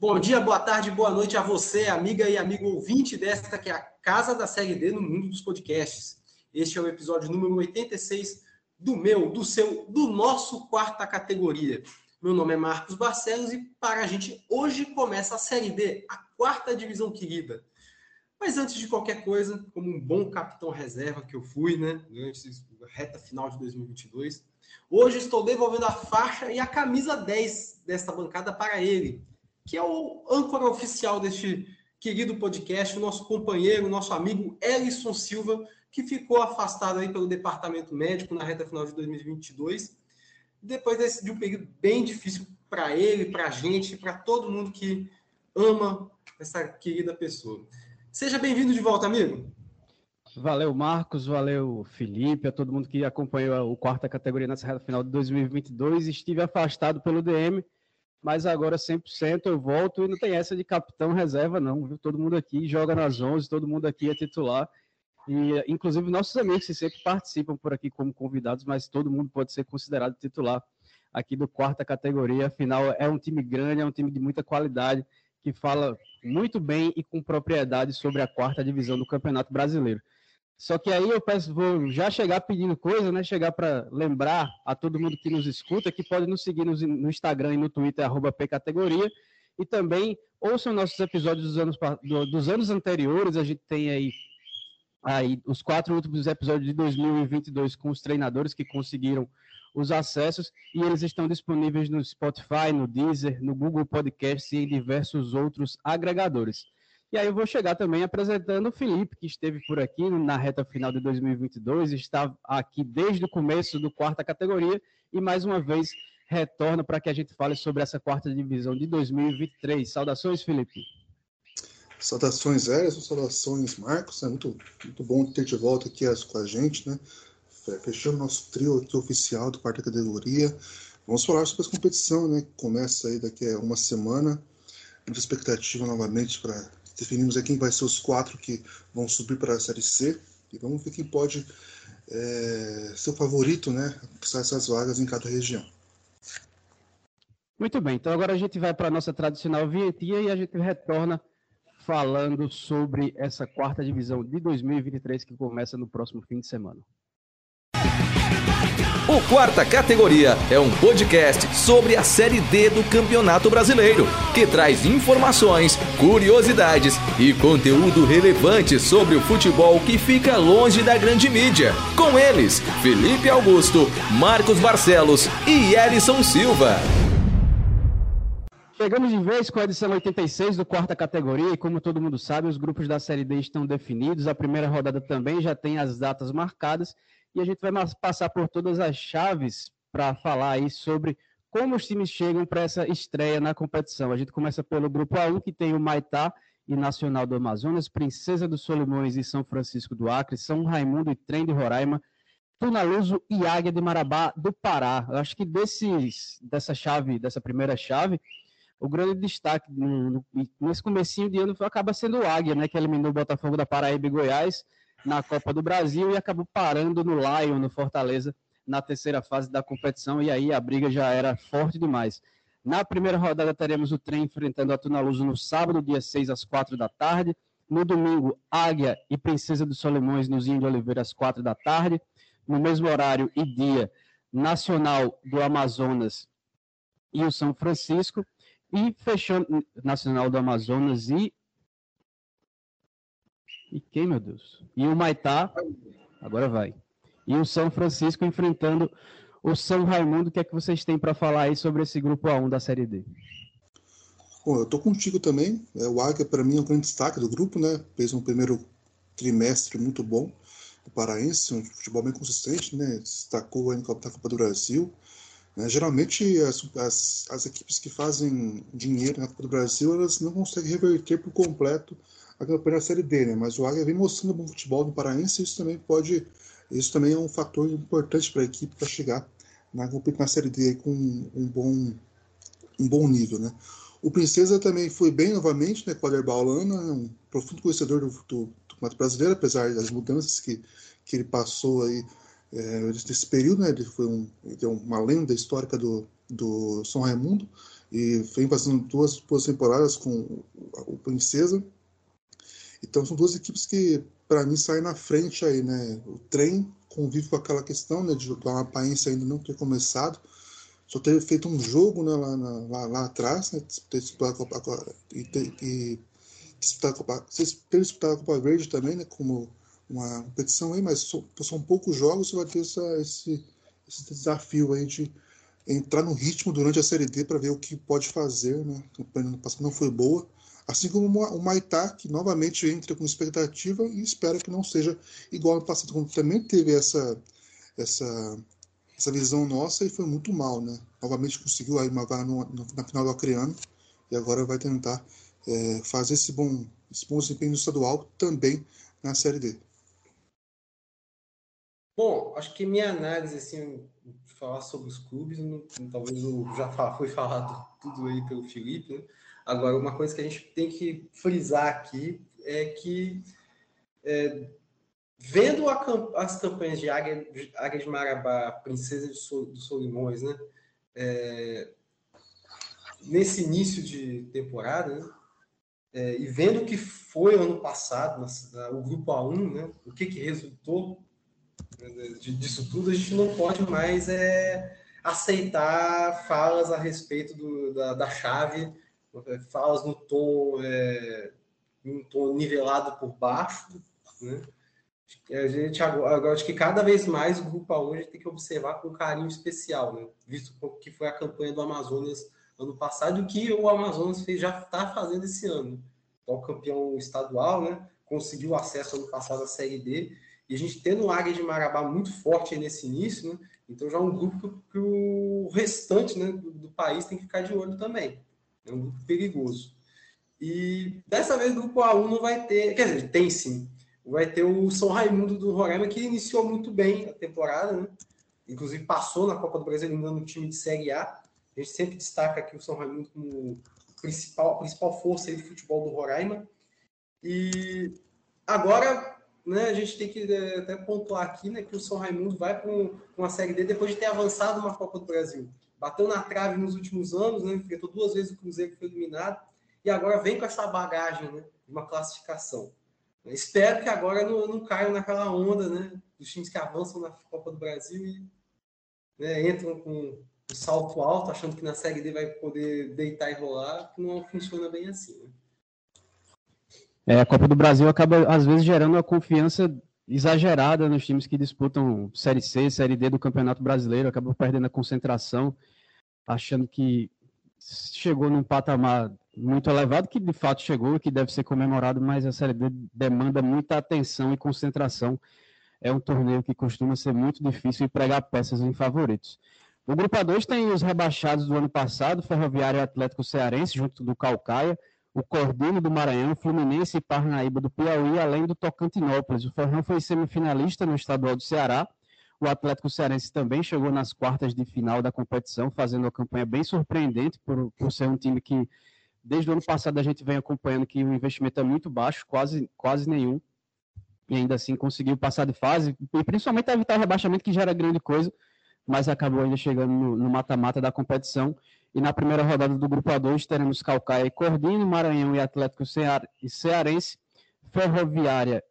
Bom dia, boa tarde, boa noite a você, amiga e amigo ouvinte desta que é a Casa da Série D no mundo dos podcasts. Este é o episódio número 86 do meu, do seu, do nosso quarta categoria. Meu nome é Marcos Barcelos e para a gente hoje começa a Série D, a quarta divisão querida. Mas antes de qualquer coisa, como um bom capitão reserva que eu fui, né, durante a reta final de 2022, hoje estou devolvendo a faixa e a camisa 10 desta bancada para ele, que é o âncora oficial deste querido podcast, o nosso companheiro, o nosso amigo Ellison Silva, que ficou afastado aí pelo departamento médico na reta final de 2022, depois desse, de um período bem difícil para ele, para a gente, para todo mundo que ama essa querida pessoa. Seja bem-vindo de volta, amigo. Valeu, Marcos, valeu, Felipe, a todo mundo que acompanhou o quarta categoria nessa reta final de 2022. Estive afastado pelo DM, mas agora 100% eu volto e não tem essa de capitão reserva não, viu? Todo mundo aqui joga nas 11, todo mundo aqui é titular. E inclusive nossos amigos que sempre participam por aqui como convidados, mas todo mundo pode ser considerado titular aqui do quarta categoria. Afinal, é um time grande, é um time de muita qualidade que fala muito bem e com propriedade sobre a quarta divisão do Campeonato Brasileiro. Só que aí eu peço, vou já chegar pedindo coisa, né? Chegar para lembrar a todo mundo que nos escuta que pode nos seguir no, Instagram e no Twitter, arroba pcategoria. E também ouçam nossos episódios dos anos, dos anos anteriores. A gente tem aí, aí os quatro últimos episódios de 2022 com os treinadores que conseguiram os acessos e eles estão disponíveis no Spotify, no Deezer, no Google Podcasts e em diversos outros agregadores. E aí eu vou chegar também apresentando o Felipe, que esteve por aqui na reta final de 2022, está aqui desde o começo do quarta categoria e mais uma vez retorna para que a gente fale sobre essa quarta divisão de 2023. Saudações, Felipe. Saudações, Erison, saudações, Marcos. É muito, muito bom ter de volta aqui com a gente, né? Fechando nosso trio aqui oficial do quarta categoria. Vamos falar sobre a competição, né? Que começa aí daqui a uma semana. Muita expectativa novamente para definimos aqui quem vai ser os quatro que vão subir para a Série C e vamos ver quem pode é, ser o favorito, né, conquistar essas vagas em cada região. Muito bem, então agora a gente vai para a nossa tradicional vinhetinha e a gente retorna falando sobre essa quarta divisão de 2023 que começa no próximo fim de semana. O Quarta Categoria é um podcast sobre a Série D do Campeonato Brasileiro, que traz informações, curiosidades e conteúdo relevante sobre o futebol que fica longe da grande mídia. Com eles, Felipe Augusto, Marcos Barcelos e Elison Silva. Chegamos de vez com a edição 86 do quarta categoria e como todo mundo sabe, os grupos da Série D estão definidos. A primeira rodada também já tem as datas marcadas e a gente vai passar por todas as chaves para falar aí sobre como os times chegam para essa estreia na competição. A gente começa pelo grupo A1, que tem o Maitá e Nacional do Amazonas, Princesa dos Solimões e São Francisco do Acre, São Raimundo e Trem de Roraima, Tunaluso e Águia de Marabá do Pará. Eu acho que desses, dessa chave, dessa primeira chave, o grande destaque nesse comecinho de ano acaba sendo o Águia, né, que eliminou o Botafogo da Paraíba e Goiás, na Copa do Brasil e acabou parando no Lion, no Fortaleza, na terceira fase da competição, e aí a briga já era forte demais. Na primeira rodada teremos o trem enfrentando a Tunaluso no sábado, dia 6 às 4 da tarde. No domingo, Águia e Princesa dos Solimões no Zinho de Oliveira às 4 da tarde. No mesmo horário e dia, Nacional do Amazonas e o São Francisco. E fechando Nacional do Amazonas e e quem, meu Deus? E o Maitá, agora vai. E o São Francisco enfrentando o São Raimundo. O que é que vocês têm para falar aí sobre esse grupo A1 da Série D? Bom, eu tô contigo também. É, o Águia, para mim, é um grande destaque do grupo, né? Fez um primeiro trimestre muito bom. O Paraense, um futebol bem consistente, né? Destacou aí na Copa do Brasil. Né? Geralmente, as, as, as equipes que fazem dinheiro na Copa do Brasil, elas não conseguem reverter por completo a campanha da Série D, né? Mas o Águia vem mostrando bom futebol no Paraense e isso também pode. Isso também é um fator importante para a equipe para chegar na, na Série D com um bom, um bom nível, né? O Princesa também foi bem novamente, né? Com o Aderbal Lana, um profundo conhecedor do, campeonato brasileiro, apesar das mudanças que, que ele passou aí é, nesse período, né? Ele foi um, ele é uma lenda histórica do, do São Raimundo. e vem fazendo duas boas temporadas com o Princesa. Então são duas equipes que, para mim, saem na frente aí, né? O trem convive com aquela questão né, de a aparência ainda não ter começado, só ter feito um jogo né, lá, lá, lá atrás, né, ter disputado a Copa, e, ter, e disputar a Copa, ter disputado a Copa Verde também, né, como uma competição aí, mas são, são poucos jogos, você vai ter essa, esse, esse desafio aí de entrar no ritmo durante a Série D para ver o que pode fazer, né? A passado não foi boa, assim como o Maitá, que novamente entra com expectativa e espera que não seja igual ao passado, quando também teve essa, essa, essa visão nossa e foi muito mal, né? Novamente conseguiu aí uma vaga no, na final do Acreano e agora vai tentar é, fazer esse bom, esse bom desempenho estadual também na Série D. Bom, acho que minha análise, assim, falar sobre os clubes, não, talvez eu já foi falado tudo aí pelo Felipe, né? Agora, uma coisa que a gente tem que frisar aqui é que, é, vendo a, as campanhas de Águia, Águia de Marabá, Princesa de Sol, dos Solimões, né? É, nesse início de temporada, né? É, e vendo o que foi ano passado, na, na, o Grupo A1, né? O que, que resultou disso tudo, a gente não pode mais é, aceitar falas a respeito do, da, da chave, falas no tom, é, um tom nivelado por baixo, né? A gente agora acho que cada vez mais o grupo hoje tem que observar com carinho especial, né? Visto que foi a campanha do Amazonas ano passado e o que o Amazonas fez, já está fazendo esse ano. Então, campeão estadual, né? Conseguiu acesso ano passado à Série D e a gente tendo o Águia de Marabá muito forte nesse início, né? então já é um grupo que, o restante né, do, país tem que ficar de olho também. É um grupo perigoso. E dessa vez o grupo A1 não vai ter, quer dizer, tem sim. Vai ter o São Raimundo do Roraima, que iniciou muito bem a temporada, né? Inclusive passou na Copa do Brasil ainda no time de Série A. A gente sempre destaca aqui o São Raimundo como principal, a principal força de futebol do Roraima. E agora né, a gente tem que é, até pontuar aqui né, que o São Raimundo vai para uma Série D depois de ter avançado uma Copa do Brasil. Bateu na trave nos últimos anos, né, enfrentou duas vezes o Cruzeiro que foi eliminado, e agora vem com essa bagagem né, de uma classificação. Eu espero que agora não, não caiam naquela onda né, dos times que avançam na Copa do Brasil e né, entram com um salto alto, achando que na Série D vai poder deitar e rolar, que não funciona bem assim. Né? É, a Copa do Brasil acaba, às vezes, gerando uma confiança exagerada nos times que disputam Série C, Série D do Campeonato Brasileiro, acabam perdendo a concentração, achando que chegou num patamar muito elevado, que de fato chegou, que deve ser comemorado, mas a Série D demanda muita atenção e concentração. É um torneio que costuma ser muito difícil e pregar peças em favoritos. O Grupo A2 tem os rebaixados do ano passado, Ferroviário e Atlético Cearense, junto do Calcaia, o Cordino do Maranhão, Fluminense e Parnaíba do Piauí, além do Tocantinópolis. O Ferrão foi semifinalista no estadual do Ceará. O Atlético Cearense também chegou nas quartas de final da competição, fazendo uma campanha bem surpreendente por, por ser um time que, desde o ano passado, a gente vem acompanhando que o investimento é muito baixo, quase, quase nenhum, e ainda assim conseguiu passar de fase, e principalmente evitar o rebaixamento, que já era grande coisa, mas acabou ainda chegando no mata-mata da competição. E na primeira rodada do Grupo A2 teremos Calcaia e Cordino, Maranhão e Atlético Cear e Cearense, Ferroviária,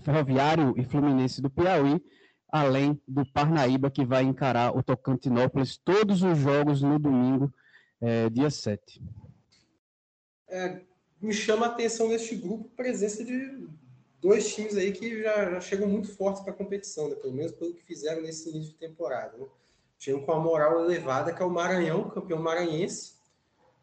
Ferroviário e Fluminense do Piauí, além do Parnaíba, que vai encarar o Tocantinópolis todos os jogos no domingo, é, dia 7. É, me chama a atenção neste grupo a presença de dois times aí que já, já chegam muito fortes para a competição, né? pelo menos pelo que fizeram nesse início de temporada. Né? Chegam com a moral elevada, que é o Maranhão, campeão maranhense.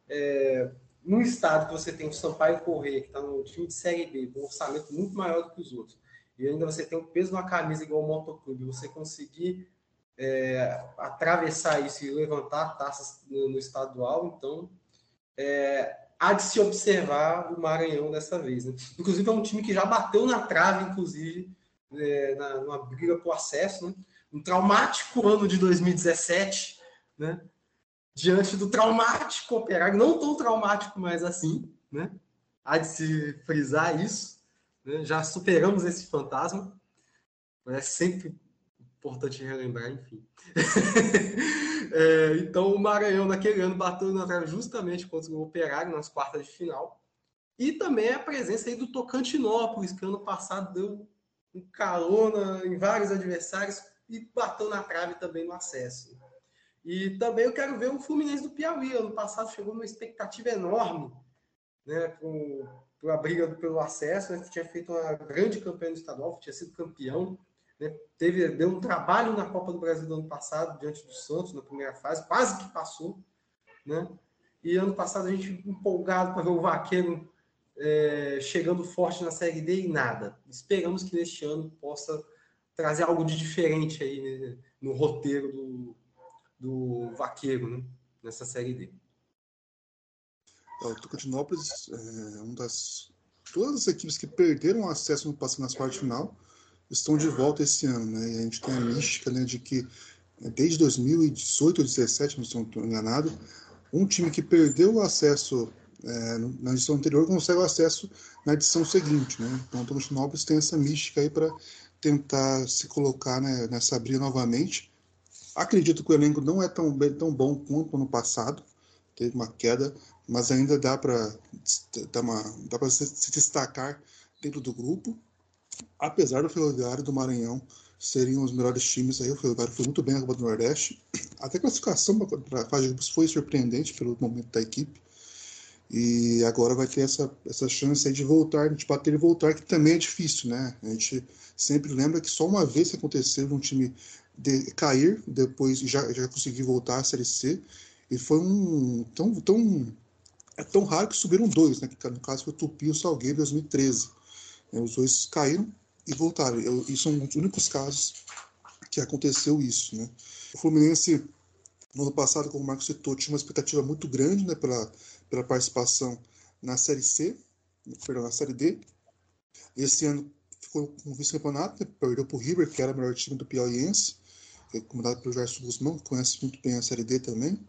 É, num estado que você tem o Sampaio Correia, que está no time de Série B, com um orçamento muito maior do que os outros, e ainda você tem o peso na camisa igual o Motoclube, você conseguir é, atravessar isso e levantar taças no, no estadual, então é, há de se observar o Maranhão dessa vez. Né? Inclusive é um time que já bateu na trave, inclusive, é, na, numa briga por acesso, né? Um traumático ano de 2017, né? Diante do traumático operário, não tão traumático mais assim, né? Há de se frisar isso. Né? Já superamos esse fantasma. É sempre importante relembrar, enfim. é, então, o Maranhão, naquele ano, bateu na trave justamente contra o Operário nas quartas de final. E também a presença aí do Tocantinópolis, que ano passado deu um carona em vários adversários e bateu na trave também no acesso. E também eu quero ver o Fluminense do Piauí. Ano passado chegou numa expectativa enorme né, com a briga pelo acesso. Né, tinha feito uma grande campanha no estadual, tinha sido campeão. Né, teve, deu um trabalho na Copa do Brasil do ano passado, diante do Santos, na primeira fase, quase que passou. Né? E ano passado a gente empolgado para ver o Vaqueiro é, chegando forte na Série D e nada. Esperamos que neste ano possa trazer algo de diferente aí né, no roteiro do, do Vaqueiro né, nessa Série D. É, o Tocantinópolis é uma das. Todas as equipes que perderam acesso no passo nas quartas de final estão de volta esse ano, né? E a gente tem a mística né, de que né, desde 2018 ou 2017, não estou enganado, um time que perdeu o acesso é, na edição anterior consegue o acesso na edição seguinte, né? Então o Tocantinópolis tem essa mística aí para tentar se colocar né, nessa briga novamente. Acredito que o elenco não é tão, bem, tão bom quanto no passado, teve uma queda, mas ainda dá para dá para se destacar dentro do grupo, apesar do Ferroviário do Maranhão seriam os melhores times aí. O Ferroviário foi muito bem na Copa do Nordeste. Até a classificação para a fase de grupos foi surpreendente pelo momento da equipe. E agora vai ter essa, essa chance de voltar, de bater e voltar, que também é difícil, né? A gente sempre lembra que só uma vez aconteceu um time de cair, depois já, já conseguir voltar à Série C, e foi um tão, tão é tão raro que subiram dois, né? Que no caso foi o Tupi e o Salgueiro em 2013. É, os dois caíram e voltaram. Eu, e são os únicos casos que aconteceu isso, né? O Fluminense no ano passado, como o Marcos citou, tinha uma expectativa muito grande, né? Pela pela participação na Série C, perdão, na Série D. Esse ano ficou com vice-campeonato, né? perdeu para o River, que era o melhor time do Piauiense, é comandado pelo Gerson Guzmão, que conhece muito bem a Série D também.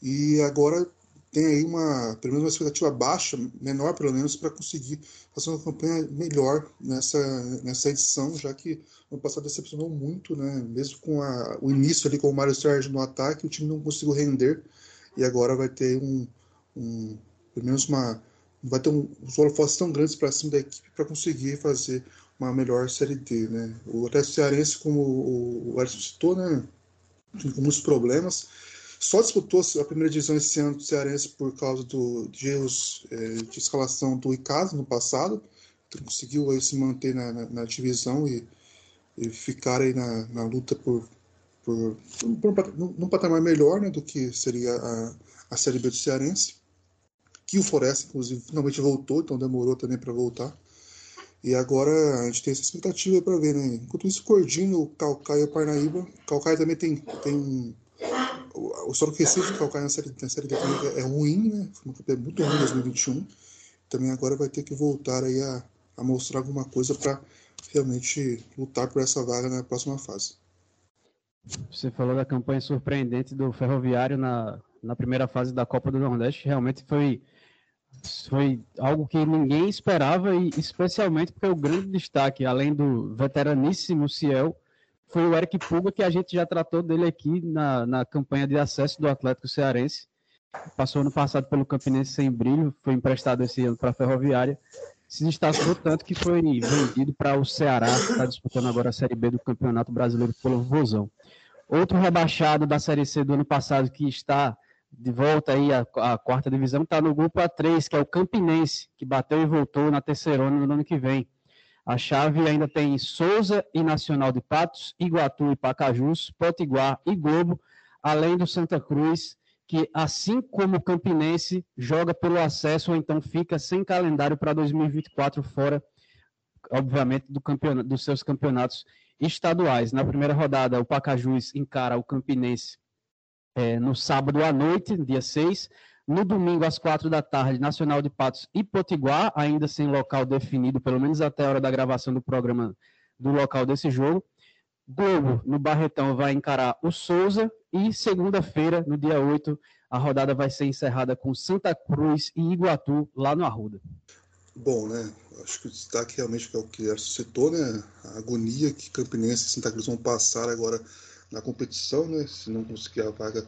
E agora tem aí uma, pelo menos uma expectativa baixa, menor pelo menos, para conseguir fazer uma campanha melhor nessa, nessa edição, já que ano passado decepcionou muito, né? mesmo com a, o início ali com o Mário Sérgio no ataque, o time não conseguiu render, e agora vai ter um, um, pelo menos uma. Vai ter um, os holofotes tão grandes para cima da equipe para conseguir fazer uma melhor Série D. Né? O Atlético Cearense, como o, Alisson citou, né, com muitos problemas. Só disputou a primeira divisão esse ano do Cearense por causa do, de erros é, de escalação do Icasa no passado. Conseguiu aí, se manter na, na, na divisão e, e, ficar aí na, na luta por, por, por, por num patamar melhor né, do que seria a, a Série B do Cearense que o Floresta, inclusive, finalmente voltou, então demorou também para voltar. E agora a gente tem essa expectativa para ver, né? Enquanto isso, Cordino, Calcaia e Parnaíba. Calcaia também tem, tem o solo que Recife, Calcaia na série, na série D é, é ruim, né? Foi uma campanha muito ruim em 2021. Também agora vai ter que voltar aí a, a mostrar alguma coisa para realmente lutar por essa vaga na próxima fase. Você falou da campanha surpreendente do Ferroviário na, na primeira fase da Copa do Nordeste. Realmente foi foi algo que ninguém esperava e especialmente porque o grande destaque, além do veteraníssimo Ciel, foi o Eric Puga, que a gente já tratou dele aqui na, na campanha de acesso do Atlético Cearense. Passou ano passado pelo Campinense sem brilho, foi emprestado esse ano para a Ferroviária. Se destacou tanto que foi vendido para o Ceará, que está disputando agora a Série B do Campeonato Brasileiro pelo Vozão. Outro rebaixado da Série C do ano passado que está de volta aí a, a quarta divisão, está no grupo A3, que é o Campinense, que bateu e voltou na terceira no ano que vem. A chave ainda tem Souza e Nacional de Patos, Iguatu e Pacajus, Potiguar e Globo, além do Santa Cruz, que assim como o Campinense joga pelo acesso ou então fica sem calendário para 2024 fora, obviamente, do dos seus campeonatos estaduais. Na primeira rodada, o Pacajus encara o Campinense é, no sábado à noite, dia 6. No domingo, às quatro da tarde, Nacional de Patos e Potiguar, ainda sem local definido, pelo menos até a hora da gravação do programa do local desse jogo. Globo, no Barretão, vai encarar o Souza. E segunda-feira, no dia 8, a rodada vai ser encerrada com Santa Cruz e Iguatu, lá no Arruda. Bom, né? Acho que o destaque realmente é o que citou, né? A agonia que Campinense e Santa Cruz vão passar agora na competição, né? Se não conseguir a vaga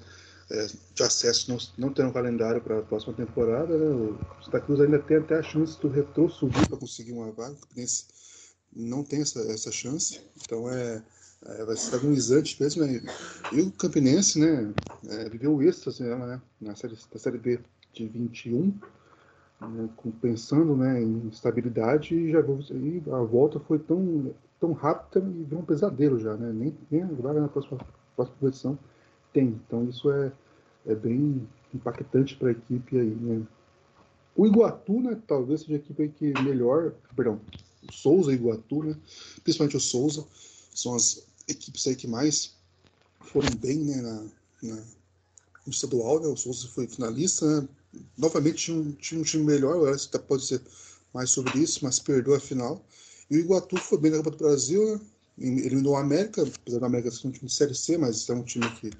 é, de acesso, não, não ter um calendário para a próxima temporada, né? O Santa Cruz ainda tem até a chance do retrô subir para conseguir uma vaga. Campinense não tem essa, essa chance, então é, é vai ser agonizante mesmo. Né? E o Campinense, né? É, viveu o êxtase né? na série, na série B de 21 né, pensando né, em estabilidade e, já, e a volta foi tão, tão rápida e virou um pesadelo já, né? Nem, nem agora na próxima, próxima competição tem. Então isso é, é bem impactante para a equipe aí, né? O Iguatu, né, talvez seja a equipe que melhor, perdão, o Souza e Iguatu, né, principalmente o Souza, são as equipes aí que mais foram bem, né, na, na no estadual, né, o Souza foi finalista, né, novamente tinha um, tinha um time melhor, acho que pode ser mais sobre isso, mas perdeu a final. E o Iguatu foi bem na Copa do Brasil, né? eliminou a América, apesar da América ser um time de Série C, mas é um time que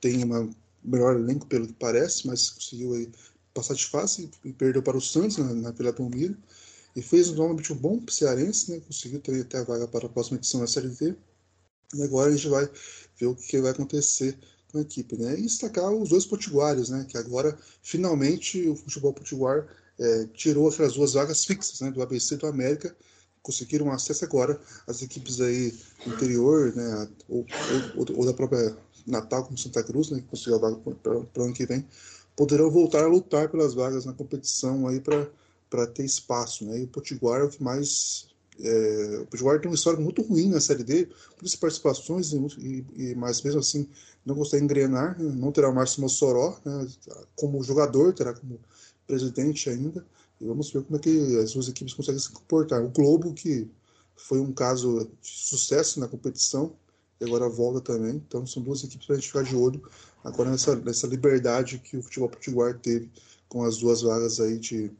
tem uma melhor elenco pelo que parece, mas conseguiu aí passar de fase e perdeu para o Santos na, na Vila Belmiro. E fez um bom cearense, né? conseguiu ter até a vaga para a próxima edição da Série D. E agora a gente vai ver o que vai acontecer com a equipe, né? E destacar os dois potiguares, né? Que agora, finalmente, o futebol potiguar é, tirou aquelas duas vagas fixas, né? Do ABC e do América, conseguiram acesso agora às equipes aí interior, né? Ou, ou, ou da própria Natal, como Santa Cruz, né? Que conseguiu a vaga para o ano que vem, poderão voltar a lutar pelas vagas na competição aí para ter espaço, né? E o Potiguar é o que mais é, o Potiguar tem uma história muito ruim na Série D, muitas participações, e, e, mas mesmo assim não consegue engrenar, né? não terá o Márcio Mossoró né? como jogador, terá como presidente ainda, vamos ver como é que as duas equipes conseguem se comportar. O Globo, que foi um caso de sucesso na competição, e agora volta também, então são duas equipes para a gente ficar de olho agora nessa, nessa liberdade que o futebol potiguar teve com as duas vagas aí de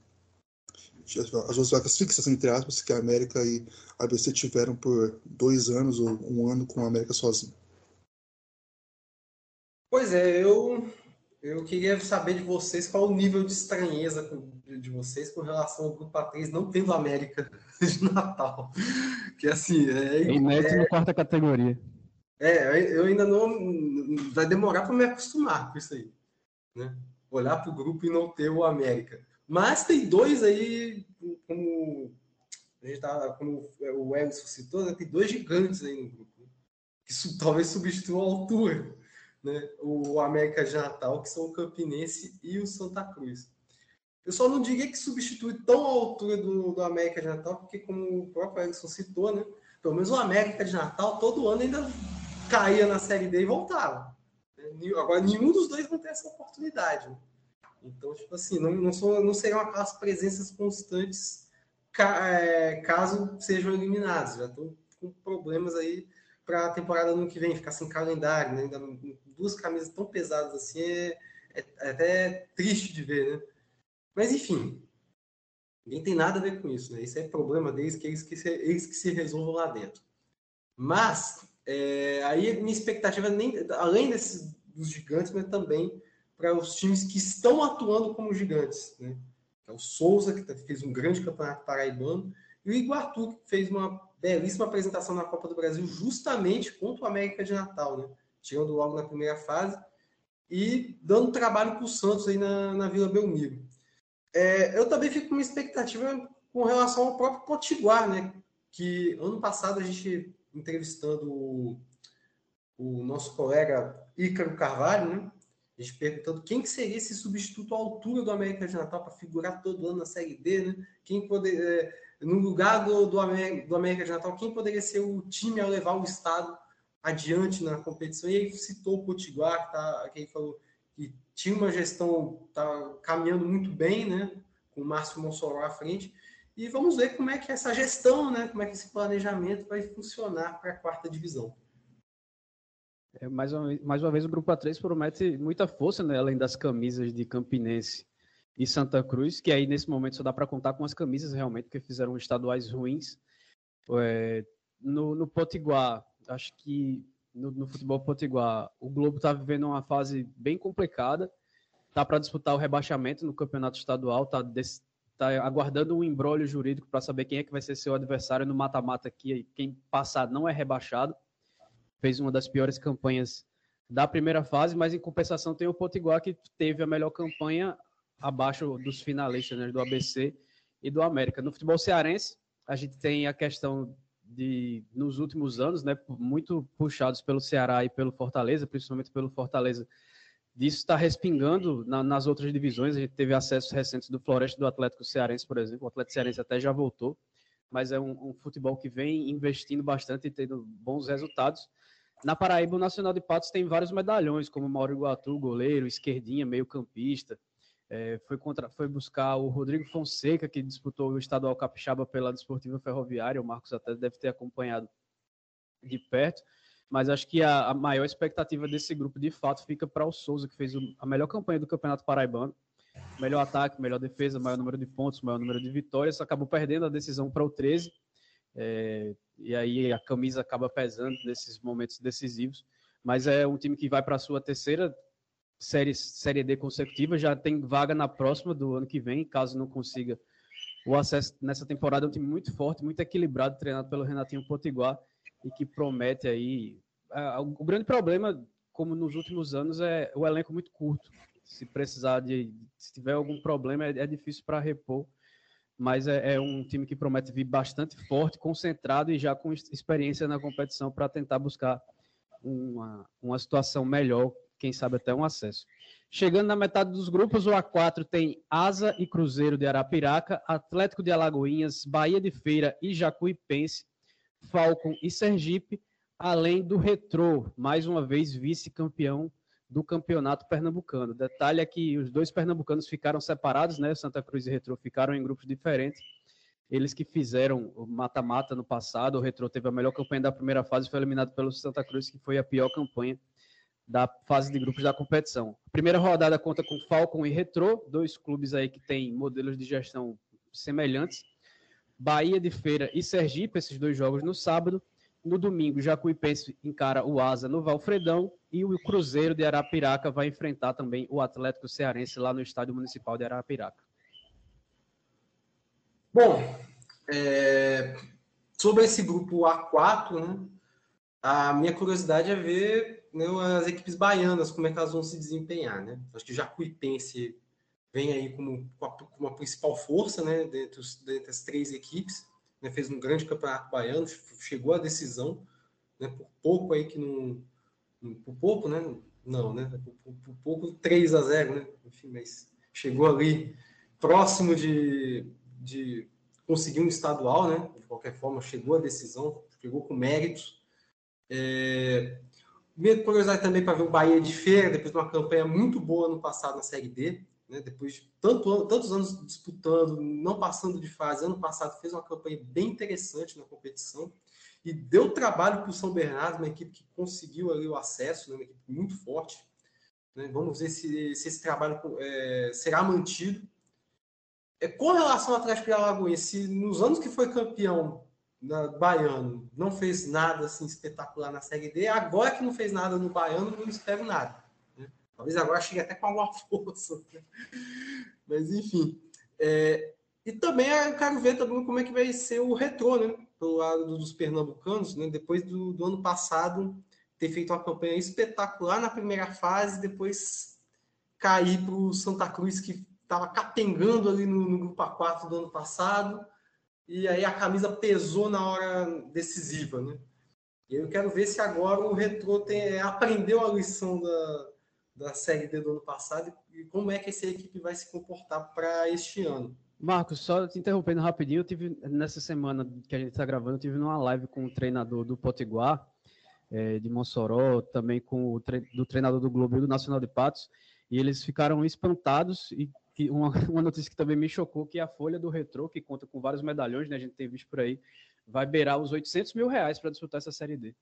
as duas vagas fixas, entre aspas, que a América e a ABC tiveram por dois anos ou um ano com a América sozinha. Pois é, eu, eu queria saber de vocês qual o nível de estranheza de vocês com relação ao Grupo A3 não tendo América de Natal. Que assim. É, Inédito é, na quarta categoria. É, eu ainda não. Vai demorar para me acostumar com isso aí. Né? Olhar para o grupo e não ter o América. Mas tem dois aí, como, a gente tá, como o Emerson citou, né, tem dois gigantes aí no grupo, né, que su, talvez substituam a altura. Né, o América de Natal, que são o Campinense e o Santa Cruz. Eu só não diria que substitui tão a altura do, do América de Natal, porque como o próprio Emerson citou, né, pelo menos o América de Natal todo ano ainda caía na Série D e voltava. Agora, nenhum dos dois não tem essa oportunidade. Né? Então, tipo assim, não, não, são, não seriam aquelas presenças constantes ca, é, caso sejam eliminados. Já estão com problemas aí para a temporada no que vem, ficar sem calendário, né? Ainda duas camisas tão pesadas assim é, é, é até triste de ver, né? Mas enfim, ninguém tem nada a ver com isso, né? Isso é problema deles, que eles que se, eles que se resolvam lá dentro. Mas é, aí minha expectativa nem além desses dos gigantes, mas também para os times que estão atuando como gigantes. Né? É o Souza, que fez um grande campeonato paraibano, e o Iguatu, que fez uma belíssima apresentação na Copa do Brasil, justamente contra o América de Natal, né? tirando logo na primeira fase e dando trabalho para o Santos aí na, na Vila Belmiro. É, eu também fico com uma expectativa com relação ao próprio Potiguar, né? que ano passado a gente entrevistando o, o nosso colega Ícaro Carvalho, né? A gente perguntando quem que seria esse substituto à altura do América de Natal para figurar todo ano na Série D, né? Quem poderia, é, no lugar do, do, América, do América de Natal, quem poderia ser o time a levar o Estado adiante na competição? E aí citou o Potiguar, tá, que ele falou tinha uma gestão, tá caminhando muito bem, né? Com o Márcio Mossoró à frente. E vamos ver como é que essa gestão, né? Como é que esse planejamento vai funcionar para a quarta divisão. É, mais, uma, mais uma vez, o Grupo A3 promete muita força, né, além das camisas de Campinense e Santa Cruz, que aí nesse momento só dá para contar com as camisas realmente, porque fizeram estaduais ruins. É, no, no Potiguar, acho que no, no, futebol potiguar, o Globo está vivendo uma fase bem complicada. Tá para disputar o rebaixamento no campeonato estadual, tá está aguardando um embrólio jurídico para saber quem é que vai ser seu adversário no mata-mata aqui. Quem passar não é rebaixado. Fez uma das piores campanhas da primeira fase, mas em compensação tem o Potiguar que teve a melhor campanha abaixo dos finalistas né, do ABC e do América. No futebol cearense, a gente tem a questão de, nos últimos anos, né, muito puxados pelo Ceará e pelo Fortaleza, principalmente pelo Fortaleza, disso está respingando na, nas outras divisões. A gente teve acessos recentes do Floresta do Atlético Cearense, por exemplo. O Atlético Cearense até já voltou, mas é um, um futebol que vem investindo bastante e tendo bons resultados. Na Paraíba, o Nacional de Patos tem vários medalhões, como Mauro Iguatu, goleiro, esquerdinha, meio campista. É, foi, contra, foi buscar o Rodrigo Fonseca, que disputou o estadual capixaba pela Desportiva Ferroviária. O Marcos até deve ter acompanhado de perto. Mas acho que a, a maior expectativa desse grupo, de fato, fica para o Souza, que fez o, a melhor campanha do Campeonato Paraibano. Melhor ataque, melhor defesa, maior número de pontos, maior número de vitórias. Acabou perdendo a decisão para o 13. É, e aí a camisa acaba pesando nesses momentos decisivos. Mas é um time que vai para a sua terceira série, série D consecutiva, já tem vaga na próxima do ano que vem, caso não consiga o acesso nessa temporada. É um time muito forte, muito equilibrado, treinado pelo Renatinho Potiguar e que promete aí. O grande problema, como nos últimos anos, é o elenco muito curto. Se precisar de. Se tiver algum problema, é, é difícil para repor. Mas é, é, um time que promete vir bastante forte, concentrado e já com experiência na competição para tentar buscar uma, uma situação melhor quem sabe até um acesso. Chegando na metade dos grupos, o A4 tem Asa e Cruzeiro de Arapiraca, Atlético de Alagoinhas, Bahia de Feira e Jacuipense, Falcon e Sergipe, além do Retrô, mais uma vez vice-campeão do campeonato pernambucano. Detalhe é que os dois pernambucanos ficaram separados, né? Santa Cruz e Retrô ficaram em grupos diferentes. Eles que fizeram o mata-mata no passado, o Retrô teve a melhor campanha da primeira fase, foi eliminado pelo Santa Cruz, que foi a pior campanha da fase de grupos da competição. A primeira rodada conta com Falcon e Retro, dois clubes aí que têm modelos de gestão semelhantes. Bahia de Feira e Sergipe, esses dois jogos no sábado. No domingo, Jacuipense encara o Asa no Valfredão e o Cruzeiro de Arapiraca vai enfrentar também o Atlético Cearense lá no Estádio Municipal de Arapiraca. Bom, é... sobre esse grupo A4, né, a minha curiosidade é ver as equipes baianas, como é que elas vão se desempenhar, né? Acho que o Jacuipense vem aí como, uma principal força, né, dentre, os, três equipes, né, fez um grande campeonato baiano, chegou à decisão, né, por pouco aí que não, por pouco, né, não, né, por, por pouco 3 a 0, né, enfim, mas chegou ali próximo de, de conseguir um estadual, né, de qualquer forma, chegou à decisão, chegou com méritos, é, Medo curiosidade também para ver o Bahia de Feira, depois de uma campanha muito boa no passado na Série D, né? depois de tanto, tantos anos disputando, não passando de fase. Ano passado fez uma campanha bem interessante na competição e deu trabalho para o São Bernardo, uma equipe que conseguiu ali o acesso, né? uma equipe muito forte. Né? Vamos ver se, se esse trabalho é, será mantido. É, com relação ao Atlético de Alagoas, se nos anos que foi campeão na, Baiano não fez nada assim espetacular na Série D, agora que não fez nada no Baiano, não espero nada. Né? Talvez agora chegue até com alguma força. Né? Mas enfim. É, e também eu quero ver também como é que vai ser o retrô, né? Pelo lado dos pernambucanos, né? Depois do, do ano passado ter feito uma campanha espetacular na primeira fase, depois cair para o Santa Cruz, que estava capengando ali no, no grupo A4 do ano passado e aí a camisa pesou na hora decisiva, né? E eu quero ver se agora o Retro tem, é, aprendeu a lição da, da Série D do ano passado e como é que essa equipe vai se comportar para este ano. Marcos, só te interrompendo rapidinho, eu tive nessa semana que a gente está gravando, eu tive numa live com o treinador do Potiguar, é, de Mossoró, também com o tre do treinador do Globo e do Nacional de Patos, e eles ficaram espantados e que uma, uma notícia que também me chocou, que a folha do Retrô, que conta com vários medalhões, né, a gente tem visto por aí, vai beirar os 800 mil reais para disputar essa Série D.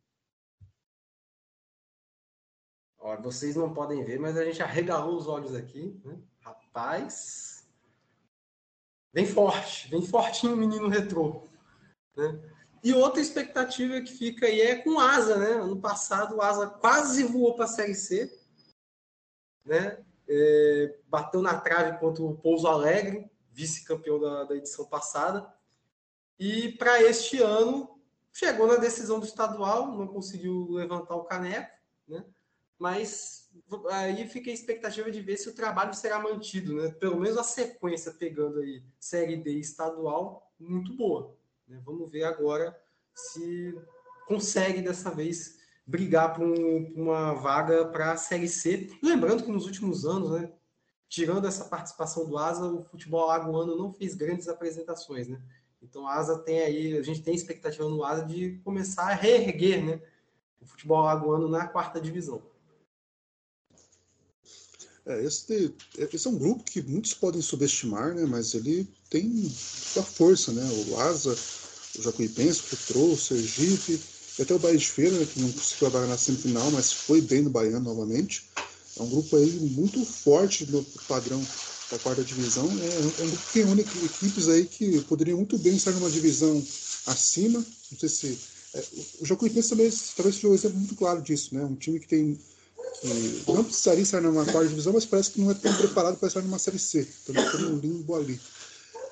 Olha, vocês não podem ver, mas a gente arregalou os olhos aqui. Né? Rapaz, vem forte, vem fortinho o menino retrô. Né? E outra expectativa que fica aí é com o Asa, né? Ano passado o Asa quase voou para a Série C, né? É, bateu na trave contra o Pouso Alegre, vice-campeão da, da edição passada. E para este ano, chegou na decisão do estadual, não conseguiu levantar o caneco, né? mas aí fica a expectativa de ver se o trabalho será mantido, né? pelo menos a sequência pegando aí Série D estadual, muito boa. Né? Vamos ver agora se consegue dessa vez brigar por, um, por uma vaga para a Série C. Lembrando que nos últimos anos, né, tirando essa participação do Asa, o futebol alagoano não fez grandes apresentações, né? Então a Asa tem aí, a gente tem expectativa no Asa de começar a reerguer, né, o futebol alagoano na quarta divisão. É, esse, esse é um grupo que muitos podem subestimar, né, mas ele tem sua força, né? O Asa, o Jacuipense, o Retrô, o Sergipe, até o Bahia de Feira, né, que não conseguiu agarrar na semifinal, mas foi bem no Baiano novamente. É um grupo aí muito forte no padrão da quarta divisão. É, é um grupo que une equipes aí que poderiam muito bem estar numa divisão acima. Não sei se. É, o Jacuipense também talvez seja um exemplo muito claro disso, né? Um time que tem. Que não precisaria estar numa quarta divisão, mas parece que não é tão preparado para estar numa série C. Então está no limbo ali.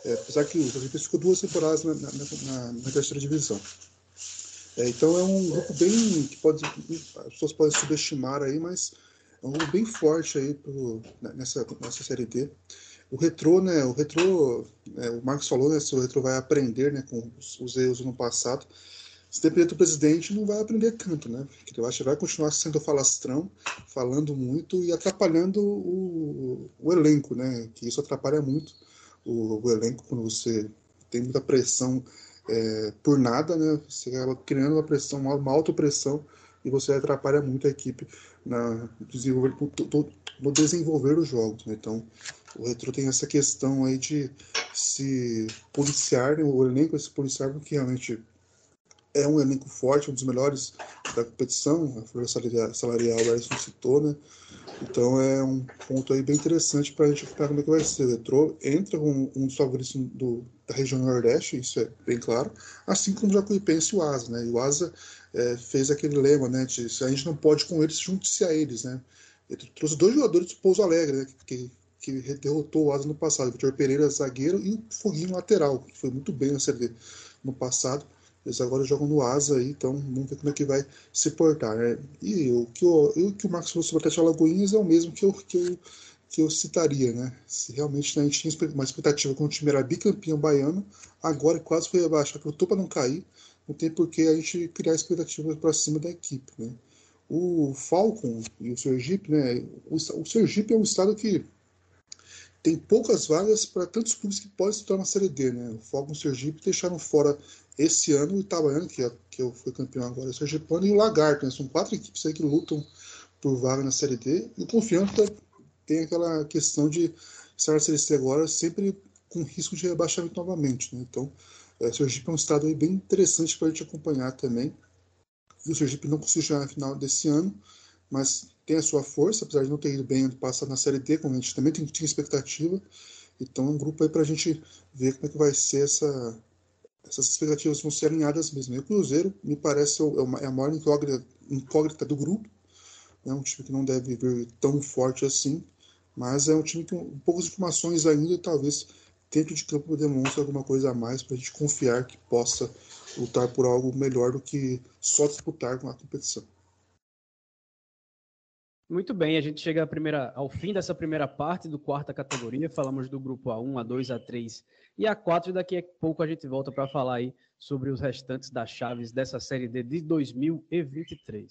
É, apesar que o Jacuipense ficou duas temporadas na, na, na, na terceira divisão. É, então é um grupo bem que pode, as pessoas podem subestimar aí, mas é um grupo bem forte aí pro, nessa, nessa série D. O retrô, né? O retrô, é, o Marcos falou, né? Se o retrô vai aprender, né? Com os, os erros no passado. Se depender do presidente, não vai aprender tanto, né? Porque eu acho que vai continuar sendo falastrão, falando muito e atrapalhando o, o elenco, né? Que isso atrapalha muito o, o elenco quando você tem muita pressão é, por nada, né? Você acaba criando uma pressão, uma, autopressão e você atrapalha muito a equipe na desenvolver, no desenvolver os jogos. Né? Então, o Retro tem essa questão aí de se policiar, né? o elenco se policiar, porque realmente é um elenco forte, um dos melhores da competição, a folha salarial, salarial o citou, né? Então é um ponto aí bem interessante para a gente ficar como é que vai ser. O Retro entra com um dos favoritos do, da região Nordeste, isso é bem claro, assim como o Jacuipense e o Asa, né? E o Asa é, fez aquele lema, né? De se a gente não pode com eles, junte-se a eles, né? Ele trouxe dois jogadores do Pouso Alegre, né? Que, que derrotou o Asa no passado, o Vitor Pereira, zagueiro, e o Foguinho lateral, que foi muito bem na Série no passado. Eles agora jogam no Asa aí, então vamos ver como é que vai se portar. Né? E o que o, o que o Marcos falou sobre o Atlético Alagoinhas é o mesmo que eu, que eu, que eu citaria, né? Se realmente né, a gente tinha uma expectativa quando o time era bicampeão baiano, agora quase foi abaixado, lutou para não cair, não tem por que a gente criar expectativas para cima da equipe, né? O Falcon e o Sergipe, né? O, o Sergipe é um estado que tem poucas vagas para tantos clubes que podem se tornar na Série D, né? O Falcon e o Sergipe deixaram fora esse ano o Itabaiana, que, é, que foi campeão agora, o Sergipano, e o Lagarto. Né? São quatro equipes aí que lutam por vaga na Série D. E o Confiança tem aquela questão de estar na Série C agora sempre com risco de rebaixamento novamente. Né? Então, é, o Sergipe é um estado aí bem interessante para a gente acompanhar também. E o Sergipe não conseguiu chegar na final desse ano, mas tem a sua força, apesar de não ter ido bem ano passado na Série D, como a gente também tinha expectativa. Então, é um grupo aí para a gente ver como é que vai ser essa, essas expectativas vão ser alinhadas mesmo. E o Cruzeiro me parece é, é a maior incógnita, incógnita do grupo. É um time que não deve vir tão forte assim, mas é um time com poucas informações ainda, talvez dentro de campo demonstre alguma coisa a mais para a gente confiar que possa lutar por algo melhor do que só disputar com a competição. Muito bem, a gente chega primeira, ao fim dessa primeira parte do quarta categoria. Falamos do grupo A1, A2, A3 e A4. E daqui a pouco a gente volta para falar aí sobre os restantes das chaves dessa Série D de 2023.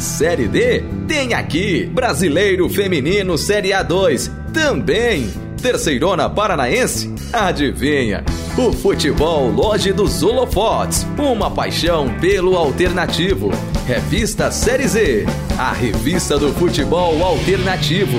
Série D tem aqui Brasileiro Feminino Série A2 também. Terceirona Paranaense? Adivinha? O futebol Loja dos Holofotes, uma paixão pelo alternativo. Revista Série Z, a revista do futebol alternativo.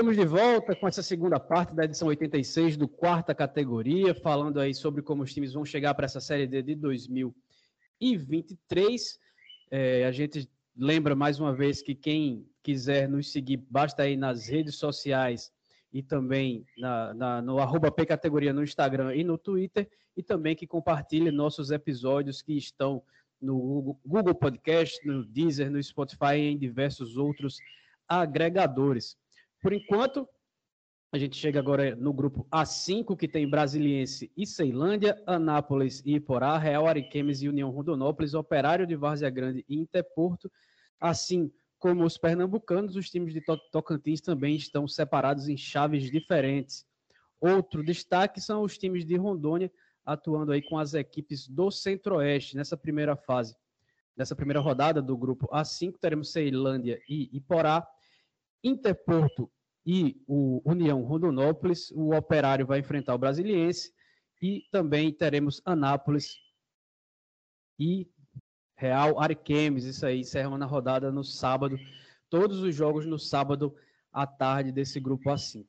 Estamos de volta com essa segunda parte da edição 86 do quarta categoria, falando aí sobre como os times vão chegar para essa série D de 2023. É, a gente lembra mais uma vez que quem quiser nos seguir, basta aí nas redes sociais e também na, na, no arroba P Categoria no Instagram e no Twitter, e também que compartilhe nossos episódios que estão no Google Podcast, no Deezer, no Spotify e em diversos outros agregadores. Por enquanto, a gente chega agora no grupo A5, que tem Brasiliense e Ceilândia, Anápolis e Iporá, Real Ariquemes e União Rondonópolis, Operário de Várzea Grande e Interporto, assim como os pernambucanos, os times de Tocantins também estão separados em chaves diferentes. Outro destaque são os times de Rondônia, atuando aí com as equipes do Centro-Oeste nessa primeira fase. Nessa primeira rodada do grupo A5, teremos Ceilândia e Iporá, Interporto e o União Rondonópolis. O Operário vai enfrentar o Brasiliense e também teremos Anápolis e Real Ariquemes, isso aí, encerrando na rodada no sábado. Todos os jogos no sábado à tarde desse grupo A5.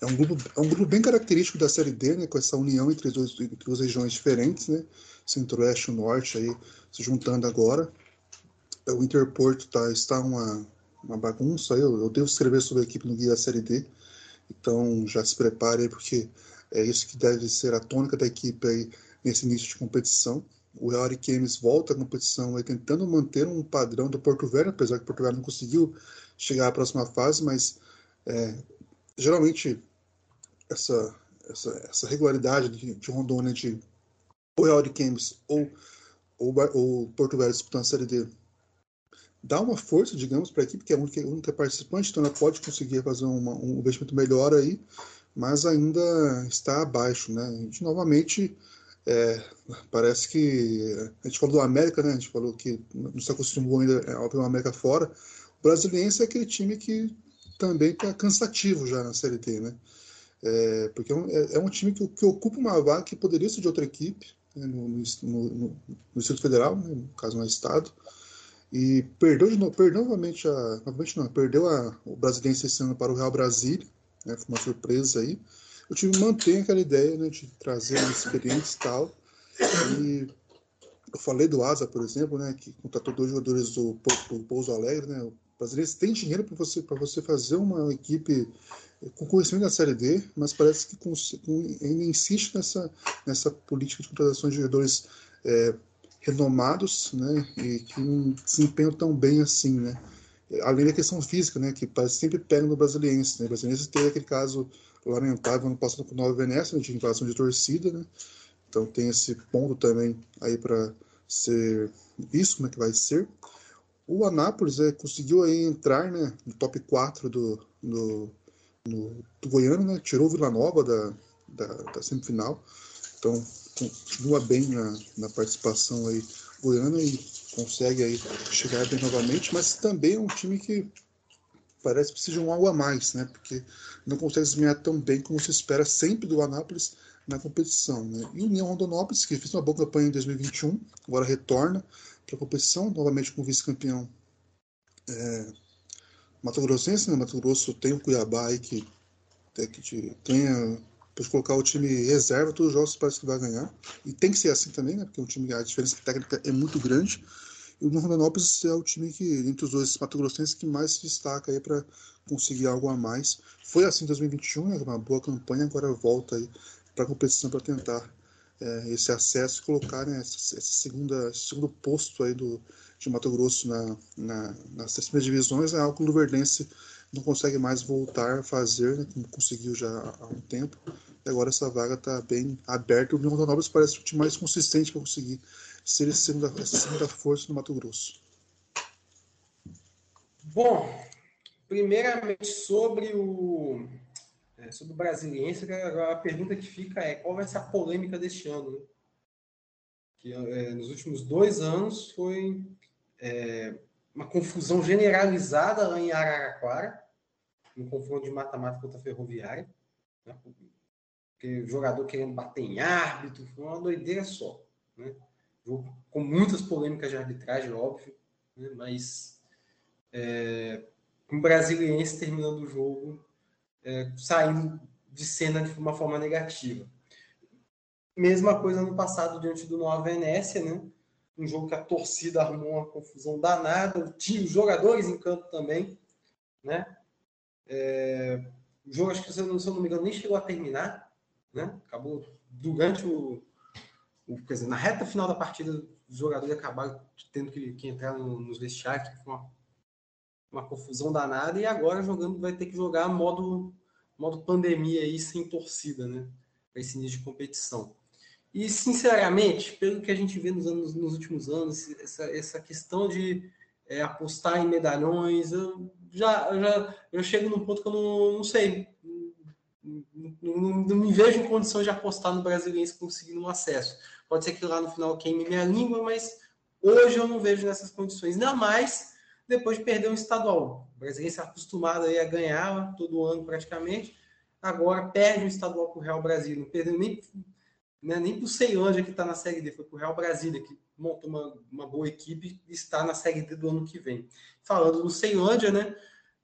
É um grupo, é um grupo bem característico da Série D, né, com essa união entre, entre duas regiões diferentes, né, Centro-Oeste e Norte, aí, se juntando agora. O Interporto tá, está uma, uma bagunça, eu, eu devo escrever sobre a equipe no guia Série D, então já se prepare porque é isso que deve ser a tônica da equipe aí nesse início de competição. O Real Games volta à competição aí, tentando manter um padrão do Porto Velho, apesar que o Porto Velho não conseguiu chegar à próxima fase, mas é, geralmente essa, essa, essa regularidade de, de Rondônia de ou Real Games ou, ou, ou Porto Velho disputando a Série D dá uma força, digamos, para a equipe, que é a única, a única participante, então ela pode conseguir fazer uma, um investimento melhor aí, mas ainda está abaixo, né? E, novamente, é, parece que a gente falou do América, né? A gente falou que não se acostumou ainda a ver o América fora. O Brasiliense é aquele time que também está cansativo já na Série D, né? É, porque é um, é, é um time que, que, ocupa uma vaga que poderia ser de outra equipe, né? no, no, no, no, Distrito Federal, né? no caso no Estado, e perdeu, de perdeu novamente, a, novamente não, perdeu a, o Brasiliense esse ano para o Real Brasília, né? foi uma surpresa aí, o time mantém aquela ideia né, de trazer mais experientes e tal. E eu falei do Asa, por exemplo, né, que contratou dois jogadores do, do Pouso Alegre. Né, o brasileiro tem dinheiro para você, você fazer uma equipe com conhecimento da Série D, mas parece que ainda insiste nessa, nessa política de contratação de jogadores é, renomados né, e que não desempenham tão bem assim. Né. Além da questão física, né, que sempre pega no brasiliense. Né, o brasiliense teve aquele caso lamentável ano passado com o Nova Venécia, né, de invasão de torcida, né? Então tem esse ponto também aí para ser visto como é que vai ser. O Anápolis é, conseguiu aí entrar né, no top 4 do, do, do Goiano, né? Tirou o Vila Nova da, da, da semifinal. Então continua bem na, na participação aí goiana e consegue aí chegar bem novamente, mas também é um time que parece que precisa de um algo a mais, né? Porque não consegue desempenhar tão bem como se espera sempre do Anápolis na competição. Né? E o União Rondonópolis, que fez uma boa campanha em 2021, agora retorna para a competição, novamente com vice-campeão é, Mato Grossense. Né? Mato Grosso tem o Cuiabá aí que, que tem a, pode colocar o time reserva, todos os jogos parece que vai ganhar. E tem que ser assim também, né? porque o time, a diferença técnica é muito grande. E o Rondonópolis é o time que, entre os dois Mato Grossenses, que mais se destaca aí para conseguir algo a mais. Foi assim em 2021, né, uma boa campanha, agora volta aí para a competição para tentar é, esse acesso e colocar né, esse, esse, segunda, segundo posto aí do, de Mato Grosso na, na, nas três primeiras divisões, é algo que o Luverdense não consegue mais voltar a fazer, né, como conseguiu já há um tempo. E agora essa vaga está bem aberta. O Rondonópolis parece o time mais consistente para conseguir ser esse segunda, essa segunda força no Mato Grosso? Bom, primeiramente sobre o é, sobre o brasiliense, a pergunta que fica é qual vai ser a polêmica deste ano? Né? Que é, nos últimos dois anos foi é, uma confusão generalizada lá em Araraquara, um confronto de mata-mata contra a Ferroviária, né? jogador querendo bater em árbitro, foi uma doideira só. Né? Jogo com muitas polêmicas de arbitragem, óbvio, né? mas é, o Brasiliense terminando o jogo é, saindo de cena de uma forma negativa. Mesma coisa no passado diante do Nova Venécia, né? Um jogo que a torcida arrumou uma confusão danada, time, os jogadores em campo também, né? É, o jogo, acho que se eu, não, me engano, nem chegou a terminar, né? Acabou durante o, o, quer dizer, na reta final da partida, os jogadores acabaram tendo que, que entrar no, nos vestiários, que foi uma, uma confusão danada, e agora jogando vai ter que jogar modo, modo pandemia aí, sem torcida, né? Para esse nível de competição. E, sinceramente, pelo que a gente vê nos, anos, nos últimos anos, essa, essa questão de é, apostar em medalhões, eu já, já eu chego num ponto que eu não, não sei. Não, não, me vejo em condições de apostar no brasileiro conseguindo um acesso. Pode ser que lá no final queime minha língua, mas hoje eu não vejo nessas condições. Ainda mais depois de perder um estadual. O brasileiro é acostumado a ganhar todo ano praticamente. Agora perde um estadual para o Real Brasil. Não perdeu nem, né, nem para o Ceilândia que está na Série D, foi para o Real Brasília, que montou uma, uma boa equipe e está na Série D do ano que vem. Falando do Ceilândia, né?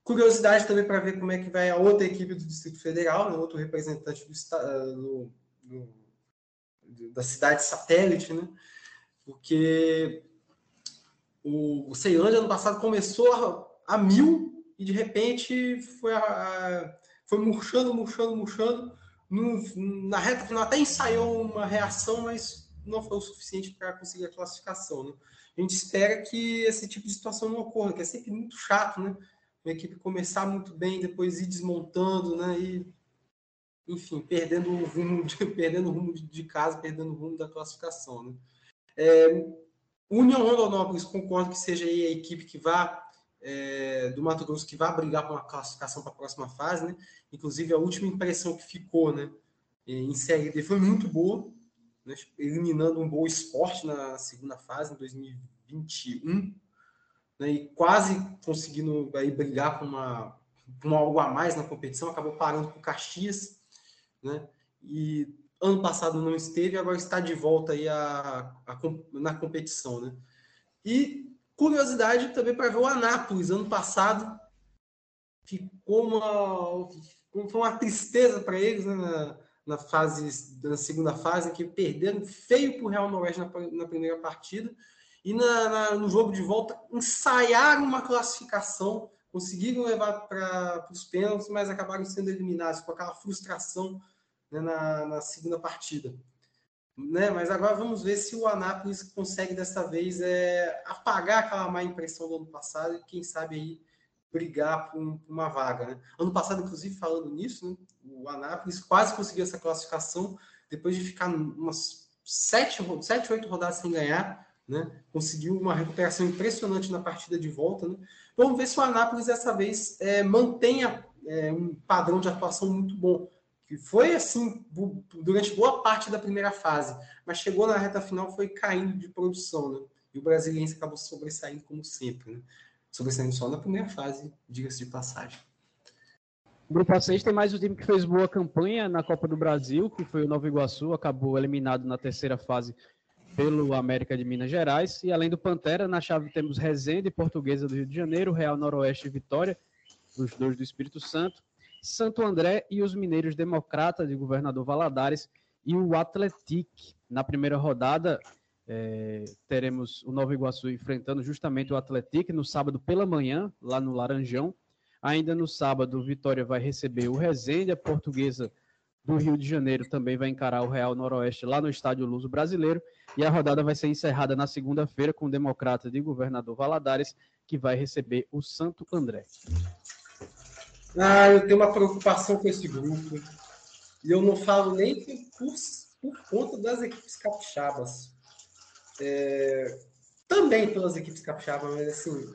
Curiosidade também para ver como é que vai a outra equipe do Distrito Federal, né, outro representante do, do, do, da cidade satélite, né? Porque o, o Ceilândia ano passado começou a, a, mil e de repente foi, a, foi murchando, murchando, murchando. No, na reta final até ensaiou uma reação, mas não foi o suficiente para conseguir a classificação. Né? A gente espera que esse tipo de situação não ocorra, que é sempre muito chato, né? Uma equipe começar muito bem, depois ir desmontando, né? E, enfim, perdendo o rumo de, perdendo rumo de casa, perdendo o rumo da classificação, né? É, União Rondonópolis, concordo que seja aí a equipe que vá é, do Mato Grosso que vai brigar por uma classificação para a próxima fase, né? Inclusive a última impressão que ficou, né, em Série D foi muito boa, né, eliminando um bom esporte na segunda fase, em 2021, né, e quase conseguindo aí brigar com uma com algo a mais na competição, acabou parando com Caxias, né? E ano passado não esteve, agora está de volta aí a, a, na competição, né? E curiosidade também para ver o Anápolis, ano passado ficou uma, foi uma tristeza para eles né, na, fase, na segunda fase, que perderam feio para o Real Noroeste na, na, primeira partida, e na, na, no jogo de volta ensaiaram uma classificação, conseguiram levar para os pênaltis, mas acabaram sendo eliminados com aquela frustração né, na, na, segunda partida. Né? Mas agora vamos ver se o Anápolis consegue dessa vez é, apagar aquela má impressão do ano passado e quem sabe aí brigar por, um, por uma vaga. Né? Ano passado, inclusive, falando nisso, né, o Anápolis quase conseguiu essa classificação depois de ficar umas sete, sete oito rodadas sem ganhar. Né? Conseguiu uma recuperação impressionante na partida de volta. Né? Vamos ver se o Anápolis dessa vez é, mantenha é, um padrão de atuação muito bom que foi assim durante boa parte da primeira fase, mas chegou na reta final foi caindo de produção, né? E o brasileiro acabou sobressaindo como sempre, né? Sobressaindo só na primeira fase, diga-se de passagem. Grupo A6 tem mais um time que fez boa campanha na Copa do Brasil, que foi o Nova Iguaçu, acabou eliminado na terceira fase pelo América de Minas Gerais. E além do Pantera, na chave temos Resende, Portuguesa do Rio de Janeiro, Real Noroeste e Vitória, os dois do Espírito Santo. Santo André e os Mineiros Democrata de Governador Valadares e o Atletic. Na primeira rodada, é, teremos o Nova Iguaçu enfrentando justamente o Atletic no sábado pela manhã, lá no Laranjão. Ainda no sábado, Vitória vai receber o Resende, a portuguesa do Rio de Janeiro também vai encarar o Real Noroeste lá no Estádio Luso Brasileiro. E a rodada vai ser encerrada na segunda-feira com o Democrata de Governador Valadares, que vai receber o Santo André. Ah, eu tenho uma preocupação com esse grupo. E eu não falo nem por, por conta das equipes capixabas. É, também pelas equipes capixabas, mas assim.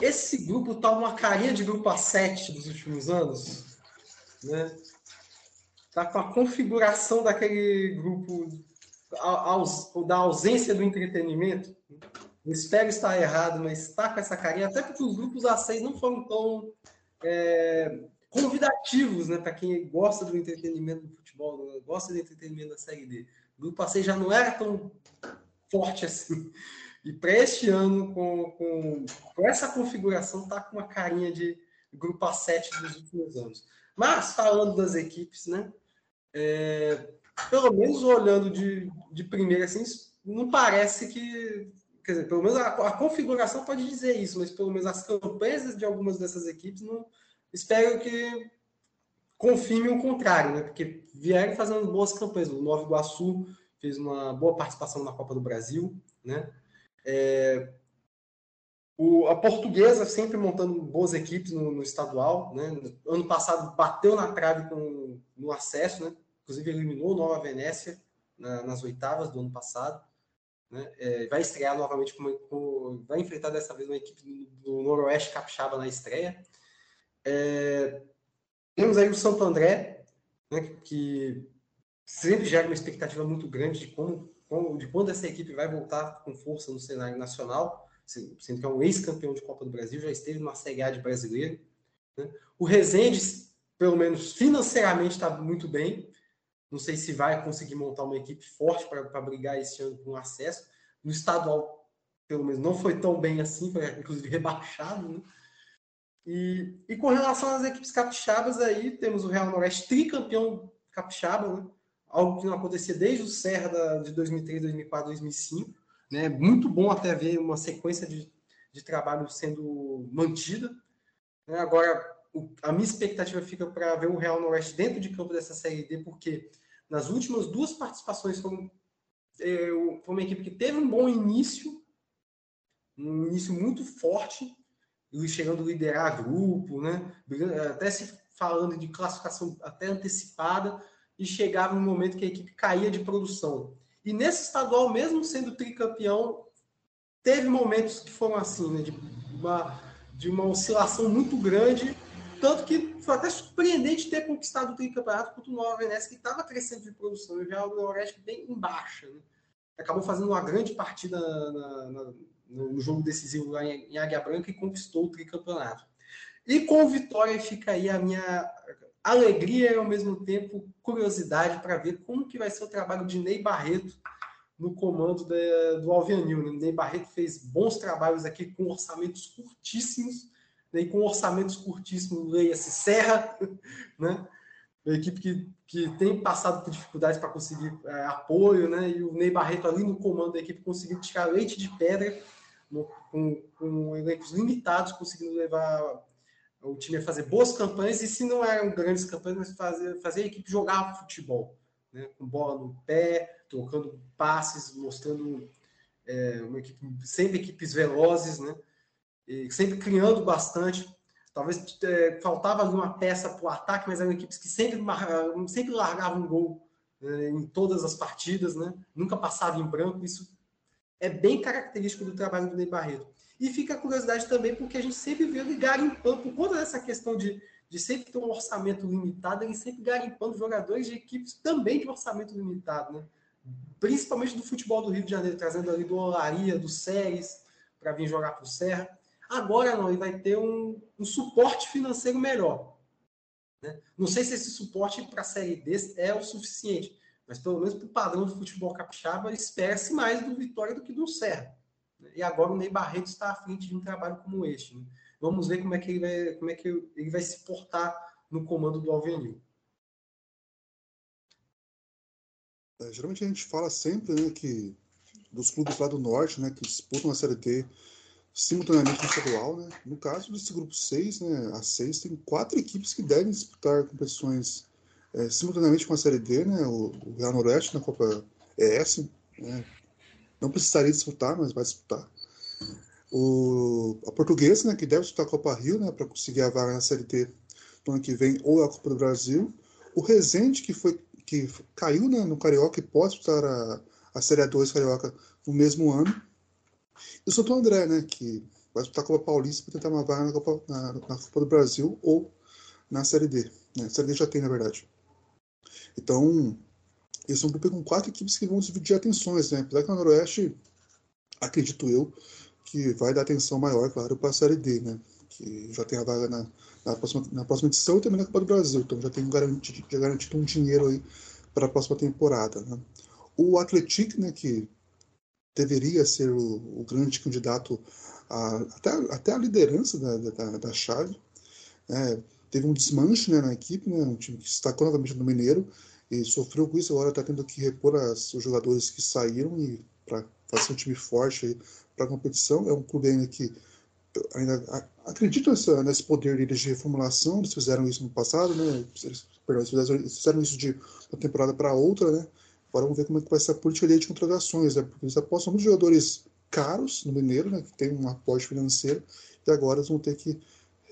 Esse grupo tá uma carinha de grupo A7 dos últimos anos. Né? Tá com a configuração daquele grupo da ausência do entretenimento. Espero estar errado, mas está com essa carinha, até porque os grupos A6 não foram tão é, convidativos né, para quem gosta do entretenimento do futebol, gosta do entretenimento da Série D. O grupo A6 já não era tão forte assim. E para este ano, com, com, com essa configuração, está com uma carinha de grupo A7 dos últimos anos. Mas, falando das equipes, né? É, pelo menos olhando de, de primeira, assim, não parece que. Quer dizer, pelo menos a, a, configuração pode dizer isso, mas pelo menos as campanhas de algumas dessas equipes não. Espero que confirme o contrário, né? Porque vieram fazendo boas campanhas. O Nova Iguaçu fez uma boa participação na Copa do Brasil, né? É, o, a portuguesa sempre montando boas equipes no, no, estadual, né? Ano passado bateu na trave com, no acesso, né? Inclusive eliminou Nova Venécia na, nas oitavas do ano passado. Né? É, vai estrear novamente com, com, vai enfrentar dessa vez uma equipe do, do Noroeste Capixaba na estreia. É, temos aí o Santo André, né, que sempre gera uma expectativa muito grande de como, como, de quando essa equipe vai voltar com força no cenário nacional, sendo que é um ex-campeão de Copa do Brasil, já esteve numa Série A de brasileiro. Né? O Rezende, pelo menos financeiramente, está muito bem. Não sei se vai conseguir montar uma equipe forte para brigar esse ano com acesso. No estadual, pelo menos, não foi tão bem assim, foi inclusive rebaixado, né? E, e com relação às equipes capixabas, aí temos o Real Noroeste tricampeão capixaba, né? Algo que não acontecia desde o Serra de 2003, 2004, 2005. Né? Muito bom até ver uma sequência de, de trabalho sendo mantida. Né? Agora, o, a minha expectativa fica para ver o Real Noroeste dentro de campo dessa Série D, porque nas últimas duas participações foi, é, foi uma equipe que teve um bom início, um início muito forte, chegando a liderar grupo, né? até se falando de classificação até antecipada, e chegava um momento que a equipe caía de produção. E nesse estadual, mesmo sendo tricampeão, teve momentos que foram assim, né? de, uma, de uma oscilação muito grande, tanto que foi até surpreendente ter conquistado o tricampeonato contra o Nova Venécia, que estava crescendo de produção, e o Real Noroeste bem em baixa. Né? Acabou fazendo uma grande partida na, na no jogo decisivo lá em Águia Branca e conquistou o tricampeonato. E com vitória fica aí a minha alegria e ao mesmo tempo curiosidade para ver como que vai ser o trabalho de Ney Barreto no comando do Alvianil. Né? Ney Barreto fez bons trabalhos aqui com orçamentos curtíssimos, né? e com orçamentos curtíssimos, leia-se Serra, né? uma equipe que, que tem passado por dificuldades para conseguir é, apoio, né? e o Ney Barreto ali no comando da equipe conseguiu tirar leite de pedra com, com elencos limitados, conseguindo levar o time a fazer boas campanhas, e se não eram grandes campanhas, mas fazer, fazer a equipe jogar futebol, né? com bola no pé, trocando passes, mostrando é, uma equipe, sempre equipes velozes, né? E sempre criando bastante. Talvez é, faltava uma peça para o ataque, mas eram equipes que sempre, sempre largavam um gol é, em todas as partidas, né? nunca passava em branco. Isso é bem característico do trabalho do Ney Barreto. E fica a curiosidade também, porque a gente sempre vê ele garimpando, por conta dessa questão de, de sempre ter um orçamento limitado, ele sempre garimpando jogadores de equipes também de orçamento limitado, né? Principalmente do futebol do Rio de Janeiro, trazendo ali do Olaria, do Séries, para vir jogar para o Serra. Agora não, ele vai ter um, um suporte financeiro melhor. Né? Não sei se esse suporte para a Série D é o suficiente, mas pelo menos para o padrão do futebol capixaba, espera-se mais do Vitória do que do Serra. E agora o Ney Barreto está à frente de um trabalho como este. Né? Vamos ver como é que ele vai, como é que ele vai se portar no comando do Alvenil. É, geralmente a gente fala sempre né, que dos clubes lá do norte, né, que disputam a Série D simultaneamente no estadual, né? No caso desse grupo 6, né, a 6 tem quatro equipes que devem disputar competições é, simultaneamente com a Série D, né? O, o Real Noroeste na Copa ES, né? Não precisaria disputar, mas vai disputar. O, a Portuguesa, né, que deve disputar a Copa Rio, né, para conseguir a vaga na Série D no ano que vem, ou a Copa do Brasil. O Resende, que foi que caiu né, no Carioca e pode disputar a, a Série A2 Carioca no mesmo ano. E o Santo André, né, que vai disputar a Copa Paulista para tentar uma vaga na Copa, na, na Copa do Brasil ou na Série D. Né? A Série D já tem, na verdade. Então, esse é um grupo com quatro equipes que vão dividir atenções, né? Apesar que o Noroeste, acredito eu, que vai dar atenção maior, claro, para a Série D, né? Que já tem a vaga na, na, próxima, na próxima edição e também na Copa do Brasil. Então já tem garantido, já garantido um dinheiro aí para a próxima temporada. Né? O Atlético, né, que deveria ser o, o grande candidato a, até, até a liderança da, da, da chave, É, teve um desmanche né, na equipe, né, um time que se destacou novamente no Mineiro e sofreu com isso. Agora está tendo que repor as, os jogadores que saíram e para fazer um time forte para a competição. É um clube ainda que ainda acredito nessa, nesse poder deles de reformulação. Eles fizeram isso no passado, né? Eles, perdão, eles fizeram, eles fizeram isso de uma temporada para outra, né? Agora vamos ver como é que vai ser a política de contratações, né? Porque eles apostam nos jogadores caros no Mineiro, né? Que tem um aporte financeiro e agora eles vão ter que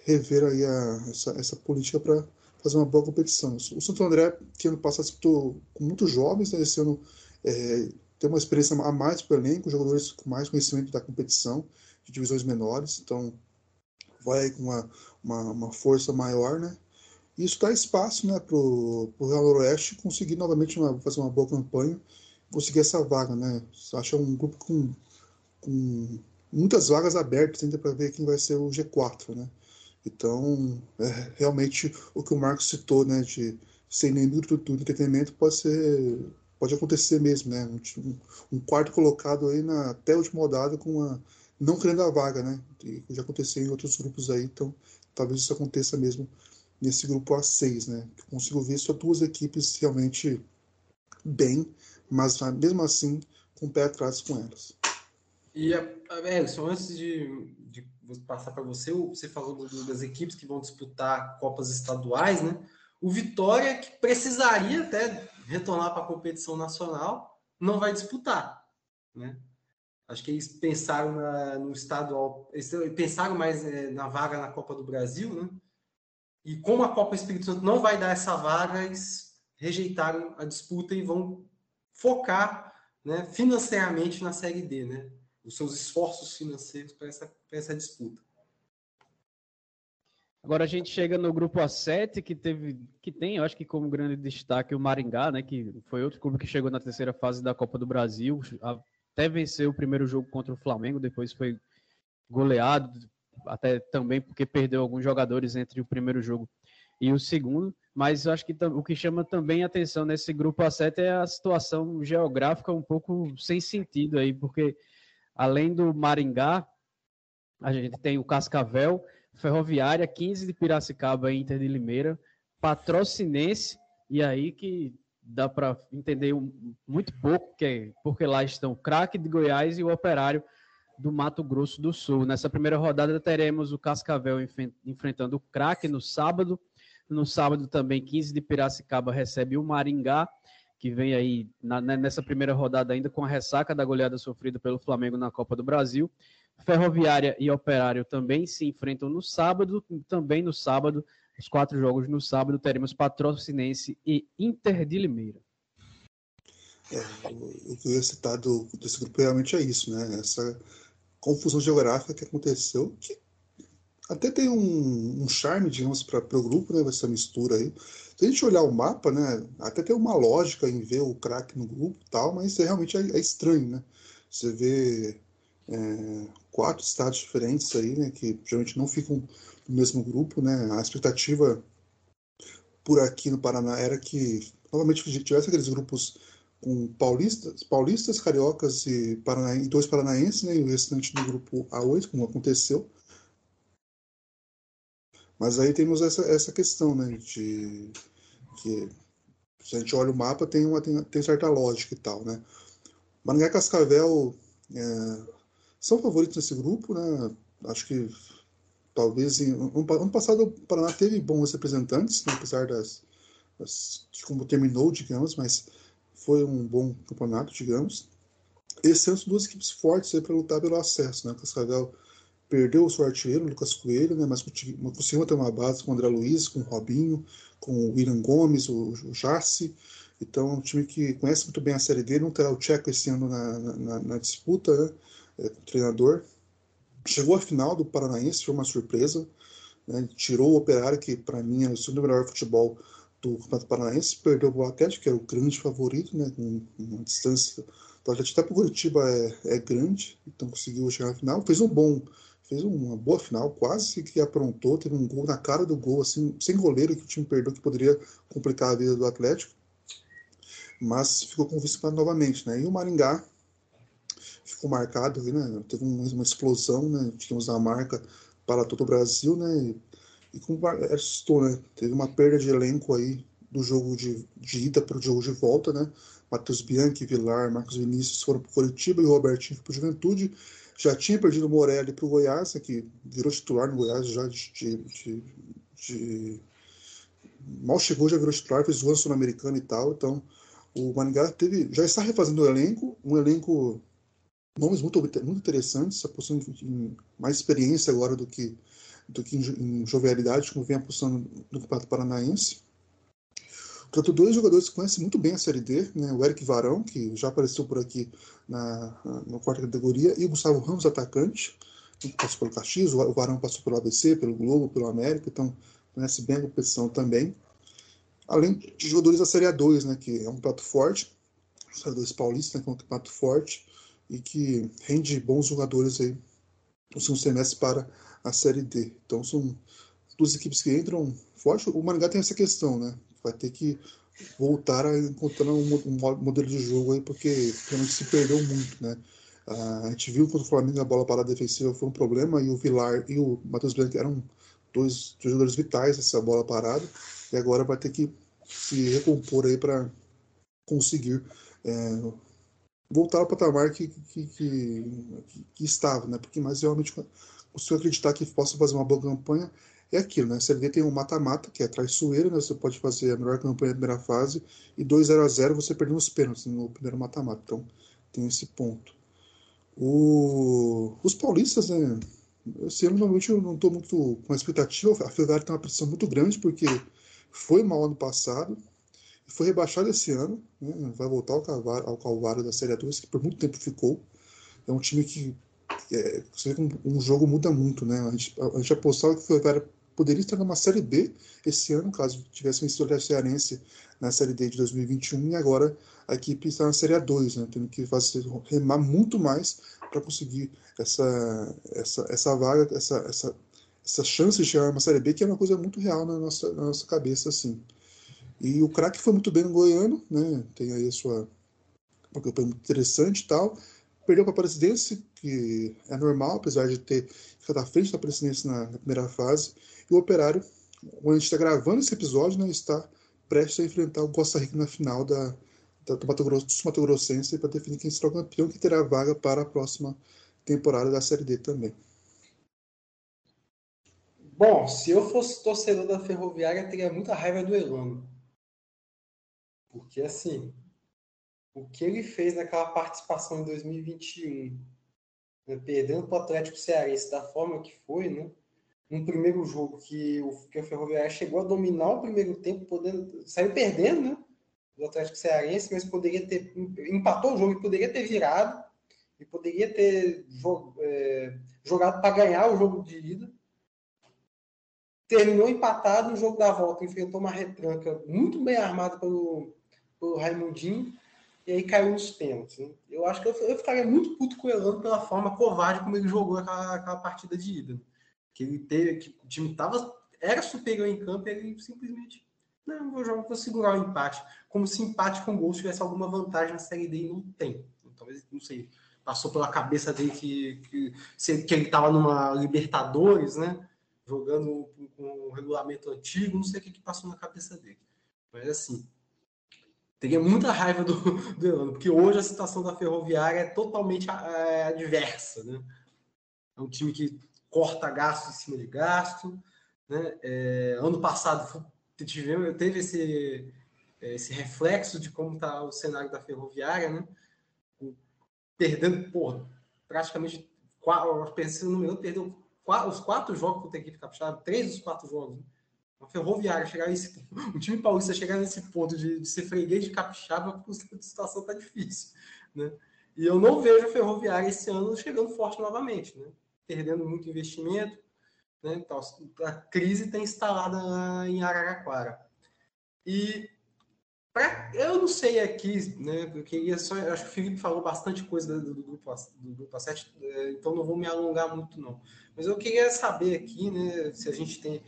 rever aí a, essa, essa política para fazer uma boa competição. O Santo André, que ano passado disputou com muitos jovens, né, esse ano é, tem uma experiência a mais para o elenco, jogadores com mais conhecimento da competição, de divisões menores, então vai com uma, uma, uma força maior, né? Isso dá espaço né, para o Real Noroeste conseguir novamente uma, fazer uma boa campanha, conseguir essa vaga, né? Acho um grupo com, com muitas vagas abertas ainda para ver quem vai ser o G4, né? Então, é, realmente o que o Marcos citou, né, de sem nenhum do, entretenimento pode ser pode acontecer mesmo, né? Um, um quarto colocado aí na até a última rodada com uma não querendo a vaga, né? E já aconteceu em outros grupos aí, então talvez isso aconteça mesmo nesse grupo A6, né? Eu consigo ver só duas equipes realmente bem, mas mesmo assim com o pé atrás com elas. E, Elson, antes de, de passar para você, você falou das equipes que vão disputar Copas estaduais, né? O Vitória, que precisaria até retornar para a competição nacional, não vai disputar, né? Acho que eles pensaram na, no estadual, pensaram mais é, na vaga na Copa do Brasil, né? E como a Copa Espírito Santo não vai dar essa vaga, eles rejeitaram a disputa e vão focar né, financeiramente na Série D, né? Os seus esforços financeiros para essa, essa disputa. Agora a gente chega no grupo A7, que teve, que tem, eu acho que como grande destaque o Maringá, né, que foi outro clube que chegou na terceira fase da Copa do Brasil, até venceu o primeiro jogo contra o Flamengo, depois foi goleado, até também porque perdeu alguns jogadores entre o primeiro jogo e o segundo. Mas eu acho que o que chama também atenção nesse grupo A7 é a situação geográfica um pouco sem sentido aí, porque além do Maringá, a gente tem o Cascavel, Ferroviária, 15 de Piracicaba Inter de Limeira, Patrocinense, e aí que dá para entender muito pouco, que é, porque lá estão o craque de Goiás e o operário do Mato Grosso do Sul. Nessa primeira rodada teremos o Cascavel enfrentando o craque no sábado. No sábado também, 15 de Piracicaba recebe o Maringá, que vem aí na, né, nessa primeira rodada ainda com a ressaca da goleada sofrida pelo Flamengo na Copa do Brasil. Ferroviária e Operário também se enfrentam no sábado, também no sábado os quatro jogos no sábado teremos Patrocinense e Inter de Limeira. É, o que eu ia citar do, desse grupo realmente é isso, né? Essa confusão geográfica que aconteceu, que até tem um, um charme, digamos, para o grupo, né? Essa mistura aí. Se a gente olhar o mapa, né? Até tem uma lógica em ver o craque no grupo e tal, mas é, realmente é, é, estranho, né? Você vê é, quatro estados diferentes aí, né? Que geralmente não ficam no mesmo grupo, né? A expectativa por aqui no Paraná era que novamente tivesse aqueles grupos com paulistas, paulistas cariocas e, e dois paranaenses, né? E o restante do grupo A8, como aconteceu. Mas aí temos essa, essa questão, né? De que se a gente olha o mapa tem uma tem, tem certa lógica e tal, né? Maringá e Cascavel é, são favoritos nesse grupo, né? Acho que talvez em, ano passado o Paraná teve bons representantes, né, apesar das, das, de como terminou, digamos, mas foi um bom campeonato, digamos. Esse ano são duas equipes fortes para lutar pelo acesso, né? Cascavel perdeu o seu artilheiro, Lucas Coelho, né? Mas conseguiu ter uma base com o André Luiz, com o Robinho, com o William Gomes, o, o Jarce. Então, um time que conhece muito bem a Série D, não terá o Tcheco esse ano na, na, na disputa, né? É, com o treinador. Chegou à final do Paranaense, foi uma surpresa. Né? Tirou o Operário, que para mim é o segundo melhor futebol do Campeonato Paranaense, perdeu o Atlético, que era o grande favorito, né? com uma distância do Atlético até para o Curitiba é, é grande, então conseguiu chegar na final. Fez um bom, fez uma boa final, quase que aprontou, teve um gol na cara do gol, assim, sem goleiro que o time perdeu, que poderia complicar a vida do Atlético. Mas ficou com vice novamente, né? E o Maringá ficou marcado, né? Teve uma explosão, né? Tínhamos a marca para todo o Brasil, né? E como assustou, né? Teve uma perda de elenco aí do jogo de, de ida para o jogo de volta, né? Matheus Bianchi, Vilar, Marcos Vinícius foram para o Curitiba e o Robertinho para o Juventude. Já tinha perdido o Morelli para o Goiás, né, que virou titular no Goiás já de, de, de. Mal chegou, já virou titular, fez o ano sul-americano e tal. Então, o Maringá teve, já está refazendo o elenco, um elenco nomes muito, muito interessantes, apostando em mais experiência agora do que, do que em, em jovialidade, como vem apostando no Campeonato Paranaense. Tanto dois jogadores que conhecem muito bem a Série D, né? o Eric Varão, que já apareceu por aqui na, na quarta categoria, e o Gustavo Ramos, atacante, que passou pelo Caxias, o Varão passou pelo ABC, pelo Globo, pelo América, então conhece bem a competição também. Além de jogadores da Série A2, né, que é um prato forte, Série 2 paulista, né, que é um prato forte, e que rende bons jogadores aí no segundo semestre para a Série D. Então são duas equipes que entram forte. O Maringá tem essa questão, né? Vai ter que voltar a encontrar um, um modelo de jogo aí, porque realmente se perdeu muito, né? a gente viu que o Flamengo a bola parada defensiva foi um problema e o Vilar e o Matheus Blanco eram dois, dois jogadores vitais nessa bola parada e agora vai ter que se recompor aí para conseguir é, voltar ao patamar que, que, que, que, estava, né? Porque mais realmente consigo acreditar que possa fazer uma boa campanha é aquilo, né? A Série D tem um mata-mata, que é traiçoeiro, né? Você pode fazer a melhor campanha na primeira fase e 2 0 a 0 você perdeu os pênaltis no primeiro mata-mata. Então, tem esse ponto. O... Os paulistas, né? Esse ano, normalmente, eu não estou muito com a expectativa. A Ferrari tem uma pressão muito grande, porque foi mal ano passado, foi rebaixado esse ano, né? vai voltar ao calvário, ao calvário da Série 2, que por muito tempo ficou. É um time que é, você vê que um, um, jogo muda muito, né? A gente, a, a gente apostava que o Ferrari poderia estar numa Série B esse ano, caso tivesse vencido o Cearense na Série D de 2021, e agora a equipe está na Série A2, né, tendo que fazer, remar muito mais para conseguir essa, essa, essa vaga, essa, essa, essa chance de chegar numa Série B, que é uma coisa muito real na nossa, na nossa cabeça. assim. E o craque foi muito bem no Goiano, né, tem aí a sua uma campanha muito interessante e tal, perdeu para a Presidência, que é normal, apesar de ter ficado à frente da Presidência na, na primeira fase, e o Operário, onde a gente está gravando esse episódio, né, está prestes a enfrentar o Costa Rica na final da, da, do Mato Grosso, do Mato Grossense para definir quem será o campeão, que terá vaga para a próxima temporada da Série D também. Bom, se eu fosse torcedor da Ferroviária, teria muita raiva do Elano. Porque, assim, o que ele fez naquela participação em 2021, né, perdendo para o Atlético Cearense da forma que foi, né? um primeiro jogo que o, que o Ferroviária chegou a dominar o primeiro tempo, podendo, saiu perdendo, né? Do Atlético Cearense, mas poderia ter. empatou o jogo e poderia ter virado, e poderia ter é, jogado para ganhar o jogo de ida. Terminou empatado no jogo da volta, enfrentou uma retranca muito bem armada pelo, pelo Raimundinho, e aí caiu nos pênaltis. Né? Eu acho que eu, eu, ficaria muito puto com o Elano pela forma covarde como ele jogou aquela, aquela partida de ida que ele teve, que o time tava, era superior em campo e ele simplesmente não, vou jogar, vou segurar o empate. Como se empate com gol tivesse alguma vantagem na Série D e não tem. Talvez, não sei, passou pela cabeça dele que, que, que ele estava numa Libertadores, né? Jogando com um regulamento antigo, não sei o que, que passou na cabeça dele. Mas assim, teria muita raiva do, do Elano, porque hoje a situação da Ferroviária é totalmente é, adversa, né? É um time que corta gasto em cima de gasto. Né? É, ano passado tivemos, teve esse, esse reflexo de como está o cenário da ferroviária, né? perdendo por praticamente quatro, no minuto, perdeu quatro, os quatro jogos contra a equipe capixaba, três dos quatro jogos. Né? A ferroviária chegar esse o time paulista chegar nesse ponto de, de ser freguês de capixaba, a situação está difícil. Né? E eu não vejo a ferroviária esse ano chegando forte novamente. Né? perdendo muito investimento. Né? Então, a crise está instalada em Araraquara. E pra, eu não sei aqui, né? Eu só. Eu acho que o Felipe falou bastante coisa do, do, grupo, do grupo 7, é, então não vou me alongar muito, não. Mas eu queria saber aqui, né, se a gente tem.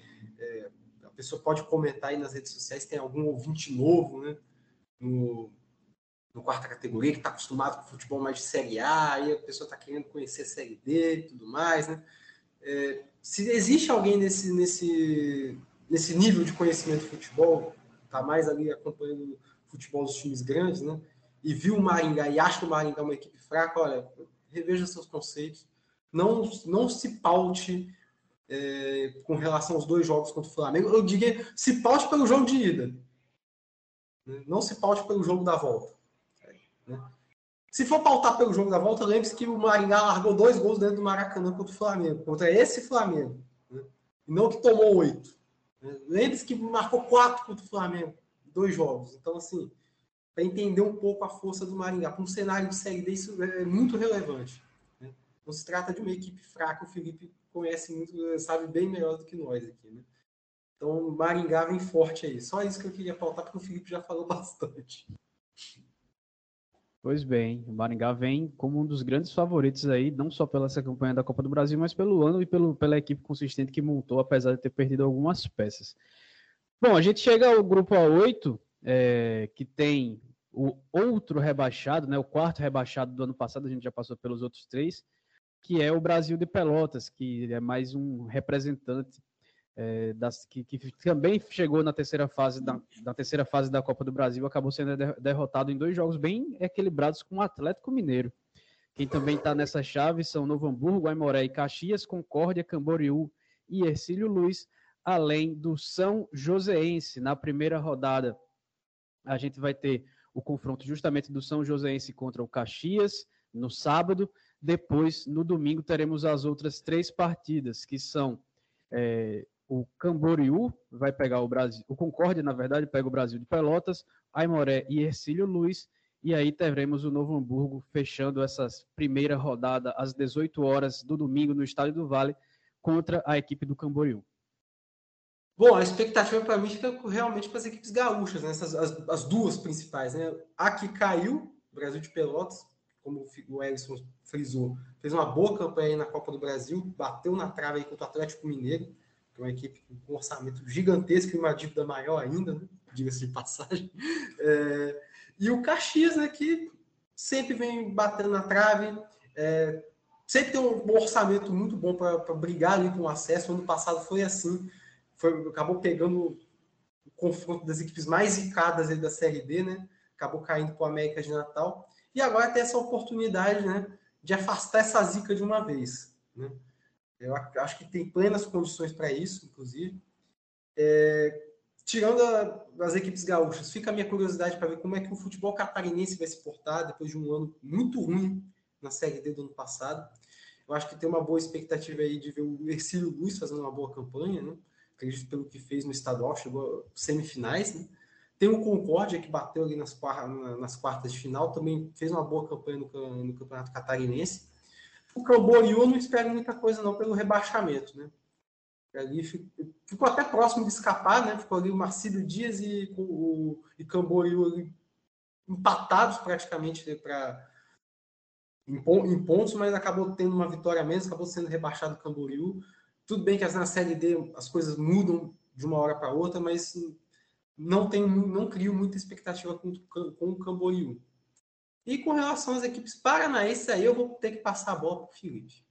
Pessoa pode comentar aí nas redes sociais, tem algum ouvinte novo, né? No, no quarta categoria, que está acostumado com futebol mais de Série A, e a pessoa está querendo conhecer a Série D e tudo mais, né? É, se existe alguém nesse, nesse, nesse nível de conhecimento de futebol, tá mais ali acompanhando futebol dos times grandes, né? E viu o Maringá e acha o Maringá uma equipe fraca, olha, reveja seus conceitos. Não, não se paute é, com relação aos dois jogos contra o Flamengo. Eu diria, se paute pelo jogo de ida. Né? Não se paute pelo jogo da volta. Né? Se for pautar pelo jogo da volta, lembre-se que o Maringá largou dois gols dentro do Maracanã contra o Flamengo, contra esse Flamengo. Né? E não que tomou oito. Lembre-se que marcou quatro contra o Flamengo, dois jogos. Então, assim, para entender um pouco a força do Maringá, para um cenário de Série D, isso é muito relevante. Não se trata de uma equipe fraca, o Felipe conhece muito, sabe bem melhor do que nós aqui. Né? Então, Maringá vem forte aí. Só isso que eu queria pautar, porque o Felipe já falou bastante. Pois bem, o Maringá vem como um dos grandes favoritos aí, não só pela essa campanha da Copa do Brasil, mas pelo ano e pelo, pela equipe consistente que montou, apesar de ter perdido algumas peças. Bom, a gente chega ao grupo A8, é, que tem o outro rebaixado, né, o quarto rebaixado do ano passado, a gente já passou pelos outros três, que é o Brasil de Pelotas, que é mais um representante é, das, que, que, também chegou na terceira fase da, terceira fase da Copa do Brasil, acabou sendo derrotado em dois jogos bem equilibrados com o Atlético Mineiro. Quem também está nessa chave são Novo Hamburgo, Aimoré e Caxias, Concórdia, Camboriú e Ercílio Luiz, além do São Joséense. Na primeira rodada, a gente vai ter o confronto justamente do São Joséense contra o Caxias no sábado. Depois, no domingo, teremos as outras três partidas, que são é, o Camboriú vai pegar o Brasil, o Concórdia, na verdade, pega o Brasil de Pelotas, Aimoré e Ercílio Luiz, e aí teremos o Novo Hamburgo fechando essa primeira rodada às 18 horas do domingo no Estádio do Vale contra a equipe do Camboriú. Bom, a expectativa para mim fica realmente para as equipes gaúchas, né? Essas, as, as, duas principais. Né? A que caiu, Brasil de Pelotas, como o Ellison frisou, fez uma boa campanha na Copa do Brasil, bateu na trave aí contra o Atlético Mineiro que é uma equipe com um orçamento gigantesco e uma dívida maior ainda, né? diga-se de passagem. É, e o Caxias, né, que sempre vem batendo na trave, é, sempre tem um orçamento muito bom para brigar ali com o acesso. Ano passado foi assim, foi, acabou pegando o confronto das equipes mais zicadas da Série D, né? acabou caindo para o América de Natal. E agora tem essa oportunidade né, de afastar essa zica de uma vez. Né? Eu acho que tem plenas condições para isso, inclusive. É, tirando a, as equipes gaúchas, fica a minha curiosidade para ver como é que o futebol catarinense vai se portar depois de um ano muito ruim na Série D do ano passado. Eu acho que tem uma boa expectativa aí de ver o Ercílio Luiz fazendo uma boa campanha, né? Acredito pelo que fez no estadual, chegou a semifinais, né? Tem o Concórdia, que bateu ali nas, nas quartas de final, também fez uma boa campanha no, no Campeonato Catarinense. O Camboriú não espero muita coisa não pelo rebaixamento, né? Ali ficou até próximo de escapar, né? Ficou ali o Marcílio Dias e o e Camboriú empatados praticamente né, para em, em, pontos, mas acabou tendo uma vitória menos, acabou sendo rebaixado o Camboriú. Tudo bem que na Série D as coisas mudam de uma hora para outra, mas não tenho, não crio muita expectativa com, com o Camboriú. E com relação às equipes paranaenses, aí eu vou ter que passar a bola para o Felipe.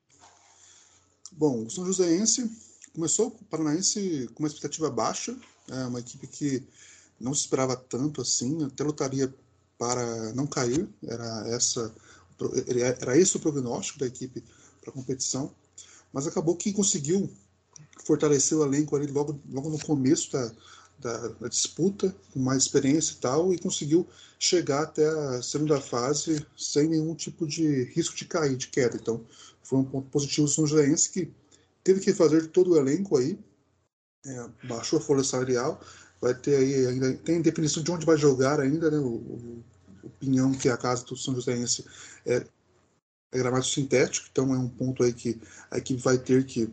Bom, o São Joséense começou o Paranaense com uma expectativa baixa, é uma equipe que não se esperava tanto assim, até lutaria para não cair, era essa era esse o prognóstico da equipe para a competição, mas acabou que conseguiu fortalecer o elenco ali logo, logo no começo da, da, da, disputa, com mais experiência e tal, e conseguiu chegar até a segunda fase sem nenhum tipo de risco de cair, de queda. Então, foi um ponto positivo do São Joséense que teve que fazer todo o elenco aí, é, baixou a folha salarial, vai ter aí, ainda tem definição de onde vai jogar ainda, né, o, o, Pinhão, que é a casa do São Joséense, é, é gramado sintético, então é um ponto aí que a equipe vai ter que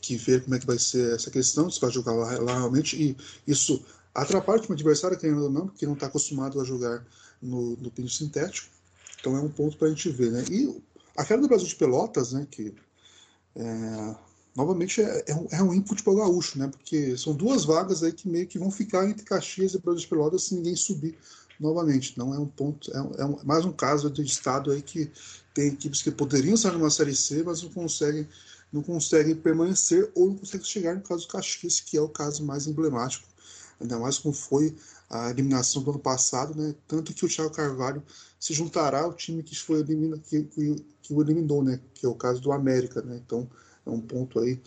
que ver como é que vai ser essa questão, se vai jogar lá, lá realmente, e isso atrapalha o adversário, querendo ou não, porque não está acostumado a jogar no, no pino sintético. Então é um ponto para a gente ver. Né? E a queda do Brasil de Pelotas, né, que é, novamente é, é, um, é um input para o gaúcho, né, porque são duas vagas aí que meio que vão ficar entre Caxias e Brasil de Pelotas se ninguém subir novamente. Não é um ponto, é, um, é um, mais um caso de estado aí que tem equipes que poderiam estar numa série C, mas não conseguem não conseguem permanecer ou não conseguem chegar no caso do Caxias, que é o caso mais emblemático, ainda mais como foi a eliminação do ano passado, né? Tanto que o Thiago Carvalho se juntará ao time que foi elimina, que, que, que, o eliminou, né? Que é o caso do América, né? Então é um ponto aí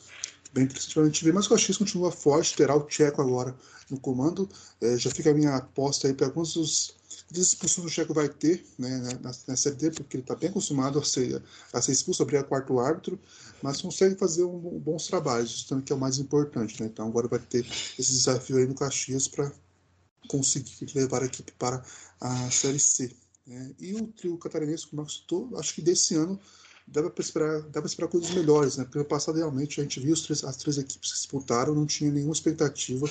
bem interessante para a gente ver. Mas o Caxias continua forte, terá o Tcheco agora no comando. É, já fica a minha aposta aí para alguns dos expulsões do Tcheco vai ter né, na, na Série D, porque ele está bem acostumado a ser, a ser expulso, abrir a quarto árbitro, mas consegue fazer um, um, bons trabalhos, isso também que é o mais importante. Né? Então agora vai ter esse desafio aí no Caxias para conseguir levar a equipe para a Série C. Né? E o trio catarinense, como eu citou, acho que desse ano dá para esperar, esperar coisas melhores, né? Porque no passado realmente a gente viu três, as três equipes que disputaram, não tinha nenhuma expectativa.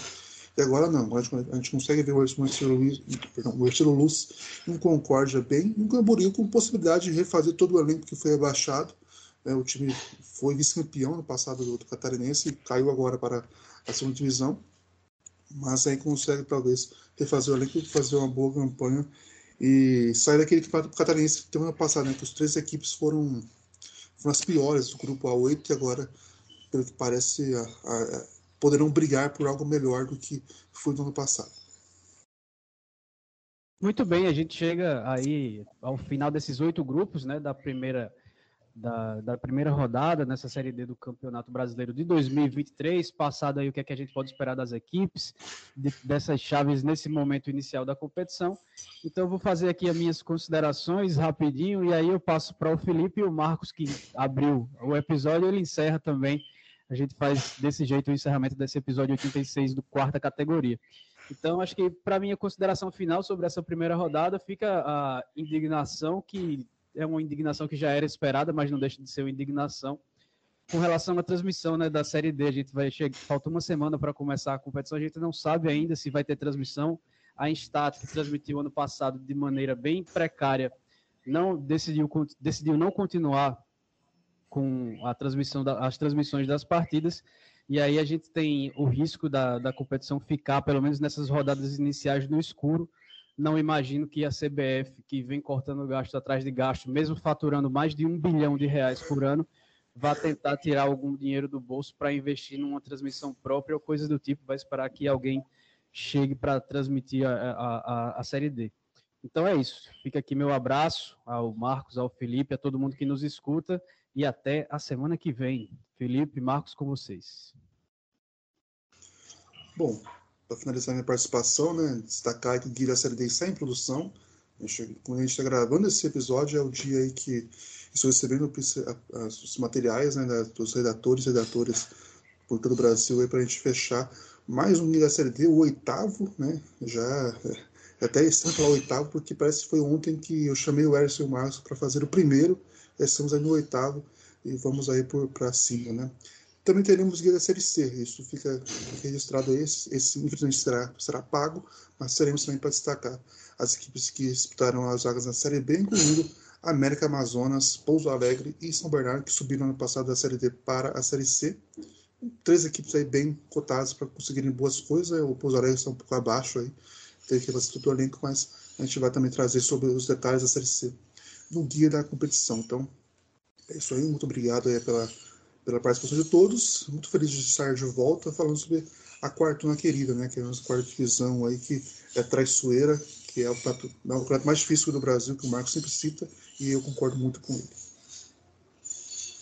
E agora não, a gente, a gente consegue ver o Estilo Luz, perdão, o Luz em Concórdia bem, um Camboriú com possibilidade de refazer todo o elenco que foi abaixado. Né? O time foi vice-campeão no passado do, do Catarinense e caiu agora para a segunda divisão. Mas aí consegue talvez refazer o elenco, fazer uma boa campanha e sair daquele campeonato catarinense que tem ano passado, né? Que as três equipes foram foram as piores do grupo A8 e agora, pelo que parece, a, a, poderão brigar por algo melhor do que foi no ano passado. Muito bem, a gente chega aí ao final desses oito grupos, né, da primeira da, da, primeira rodada nessa Série D do Campeonato Brasileiro de 2023. Passado aí o que, é que a gente pode esperar das equipes, de, dessas chaves nesse momento inicial da competição. Então, vou fazer aqui as minhas considerações rapidinho e aí eu passo para o Felipe e o Marcos, que abriu o episódio, ele encerra também. A gente faz desse jeito o encerramento desse episódio 86 do quarta categoria. Então, acho que para minha consideração final sobre essa primeira rodada fica a indignação que é uma indignação que já era esperada, mas não deixa de ser uma indignação. Com relação à transmissão né, da Série D, a gente vai chegar, falta uma semana para começar a competição, a gente não sabe ainda se vai ter transmissão. A Instat, que transmitiu ano passado de maneira bem precária, não decidiu, decidiu não continuar com a transmissão da, as transmissões das partidas. E aí a gente tem o risco da, da competição ficar, pelo menos nessas rodadas iniciais, no escuro, não imagino que a CBF, que vem cortando gasto atrás de gasto, mesmo faturando mais de um bilhão de reais por ano, vá tentar tirar algum dinheiro do bolso para investir numa transmissão própria ou coisa do tipo, vai esperar que alguém chegue para transmitir a, a, a, Série D. Então é isso. Fica aqui meu abraço ao Marcos, ao Felipe, a todo mundo que nos escuta e até a semana que vem. Felipe, Marcos, com vocês. Bom, para finalizar minha participação, né, destacar que da Série D está em produção. Quando a gente está gravando esse episódio, é o dia aí que estou recebendo os materiais né, dos redatores e redatoras por todo o Brasil para a gente fechar mais um da Série D, o oitavo, né? Já é até estranho falar oitavo, porque parece que foi ontem que eu chamei o Erson e o Marcos para fazer o primeiro. Estamos aí no oitavo e vamos aí para cima, né? Também teremos guia da Série C, isso fica registrado esse, esse infelizmente será, será pago, mas teremos também para destacar as equipes que disputaram as vagas na Série B, incluindo América Amazonas, Pouso Alegre e São Bernardo, que subiram ano passado da Série D para a Série C. Três equipes aí bem cotadas para conseguirem boas coisas, o Pouso Alegre está um pouco abaixo aí, tem que fazer todo o elenco, mas a gente vai também trazer sobre os detalhes da Série C no guia da competição. Então, é isso aí, muito obrigado aí pela pela participação de todos. Muito feliz de estar de volta falando sobre a quartuna querida, né? Que é a nossa quarta divisão aí, que é traiçoeira, que é o campeonato mais difícil do Brasil, que o Marcos sempre cita, e eu concordo muito com ele.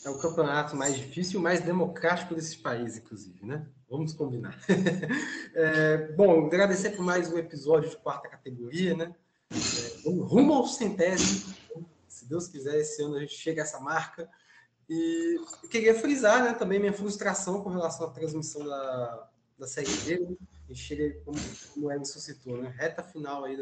É o campeonato mais difícil e mais democrático desse país, inclusive, né? Vamos combinar. é, bom, agradecer por mais um episódio de quarta categoria, né? É, rumo ao centésimo. Deus quiser, esse ano a gente chega a essa marca. E queria frisar né, também minha frustração com relação à transmissão da, da Série D. Né? Gente chega, como, como o Emerson citou, né? reta final aí,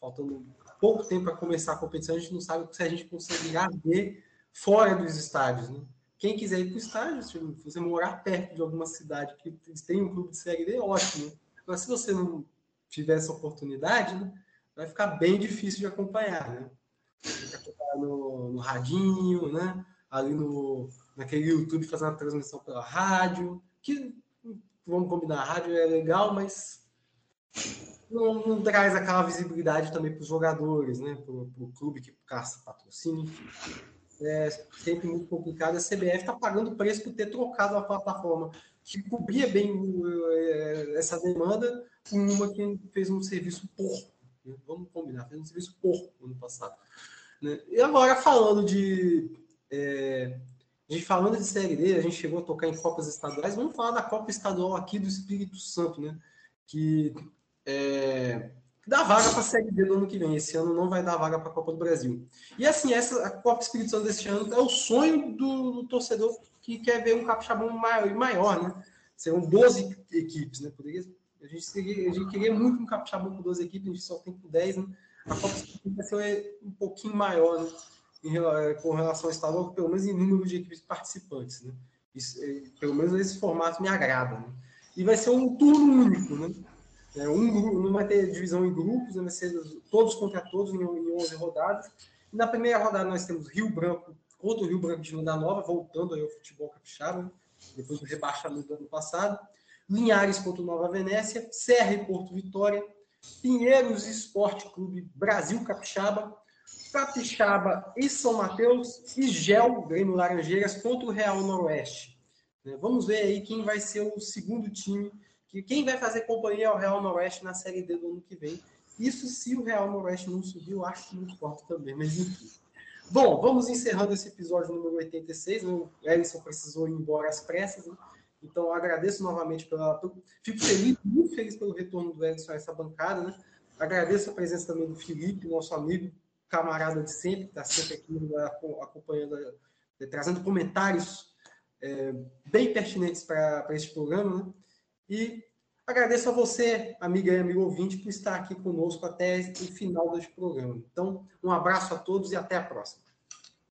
faltando pouco tempo para começar a competição, a gente não sabe se a gente conseguirá ver fora dos estádios. Né? Quem quiser ir para o estádio, se você morar perto de alguma cidade que tem um clube de Série D, ótimo. Mas se você não tiver essa oportunidade, né, vai ficar bem difícil de acompanhar. Né? No, no radinho, né? ali no, naquele YouTube fazendo a transmissão pela rádio, que, vamos combinar, a rádio é legal, mas não, não traz aquela visibilidade também para os jogadores, né? Para o clube que caça patrocínio, é sempre muito complicado. A CBF está pagando preço por ter trocado a plataforma que cobria bem é, essa demanda com uma que fez um serviço porco. Né? Vamos combinar, fez um serviço porco no ano passado. Né? E agora, falando de. É, a gente falando de Série D, a gente chegou a tocar em Copas Estaduais, vamos falar da Copa Estadual aqui do Espírito Santo, né? Que é, dá vaga para a Série D no ano que vem. Esse ano não vai dar vaga para a Copa do Brasil. E assim, essa, a Copa Espírito Santo desse ano é o sonho do, do torcedor que quer ver um capixabão maior, maior né? Serão 12 equipes, né? Poderia, a, gente seria, a gente queria muito um capixabão com 12 equipes, a gente só tem com 10, né? A Copa vai ser um pouquinho maior, né? Em, com relação ao estadual, pelo menos em número de equipes participantes, né? Isso, é, pelo menos esse formato me agrada, né? E vai ser um turno único, né? É, um, não vai ter divisão em grupos, né? vai ser todos contra todos em, em 11 rodadas. E na primeira rodada nós temos Rio Branco contra o Rio Branco de Venda Nova, voltando aí ao futebol capixaba, né? depois do rebaixamento do ano passado. Linhares contra Nova Venécia, Serra e Porto Vitória, Pinheiros Esporte Clube Brasil Capixaba, Capixaba e São Mateus e Gel, Grêmio Laranjeiras contra o Real Noroeste. Né? Vamos ver aí quem vai ser o segundo time que quem vai fazer companhia ao Real Noroeste na Série D do ano que vem. Isso se o Real Noroeste não subir, eu acho que não importa também, mas enfim. Bom, vamos encerrando esse episódio número 86. Né? O Ellison precisou ir embora às pressas, né? Então agradeço novamente pela. Fico feliz, muito feliz pelo retorno do Ellison a essa bancada. Né? Agradeço a presença também do Felipe, nosso amigo, camarada de sempre, que está sempre aqui né, acompanhando, eh, trazendo comentários é, bem pertinentes para este programa. Né? E agradeço a você, amiga e amigo ouvinte, por estar aqui conosco até o final deste programa. Então, um abraço a todos e até a próxima.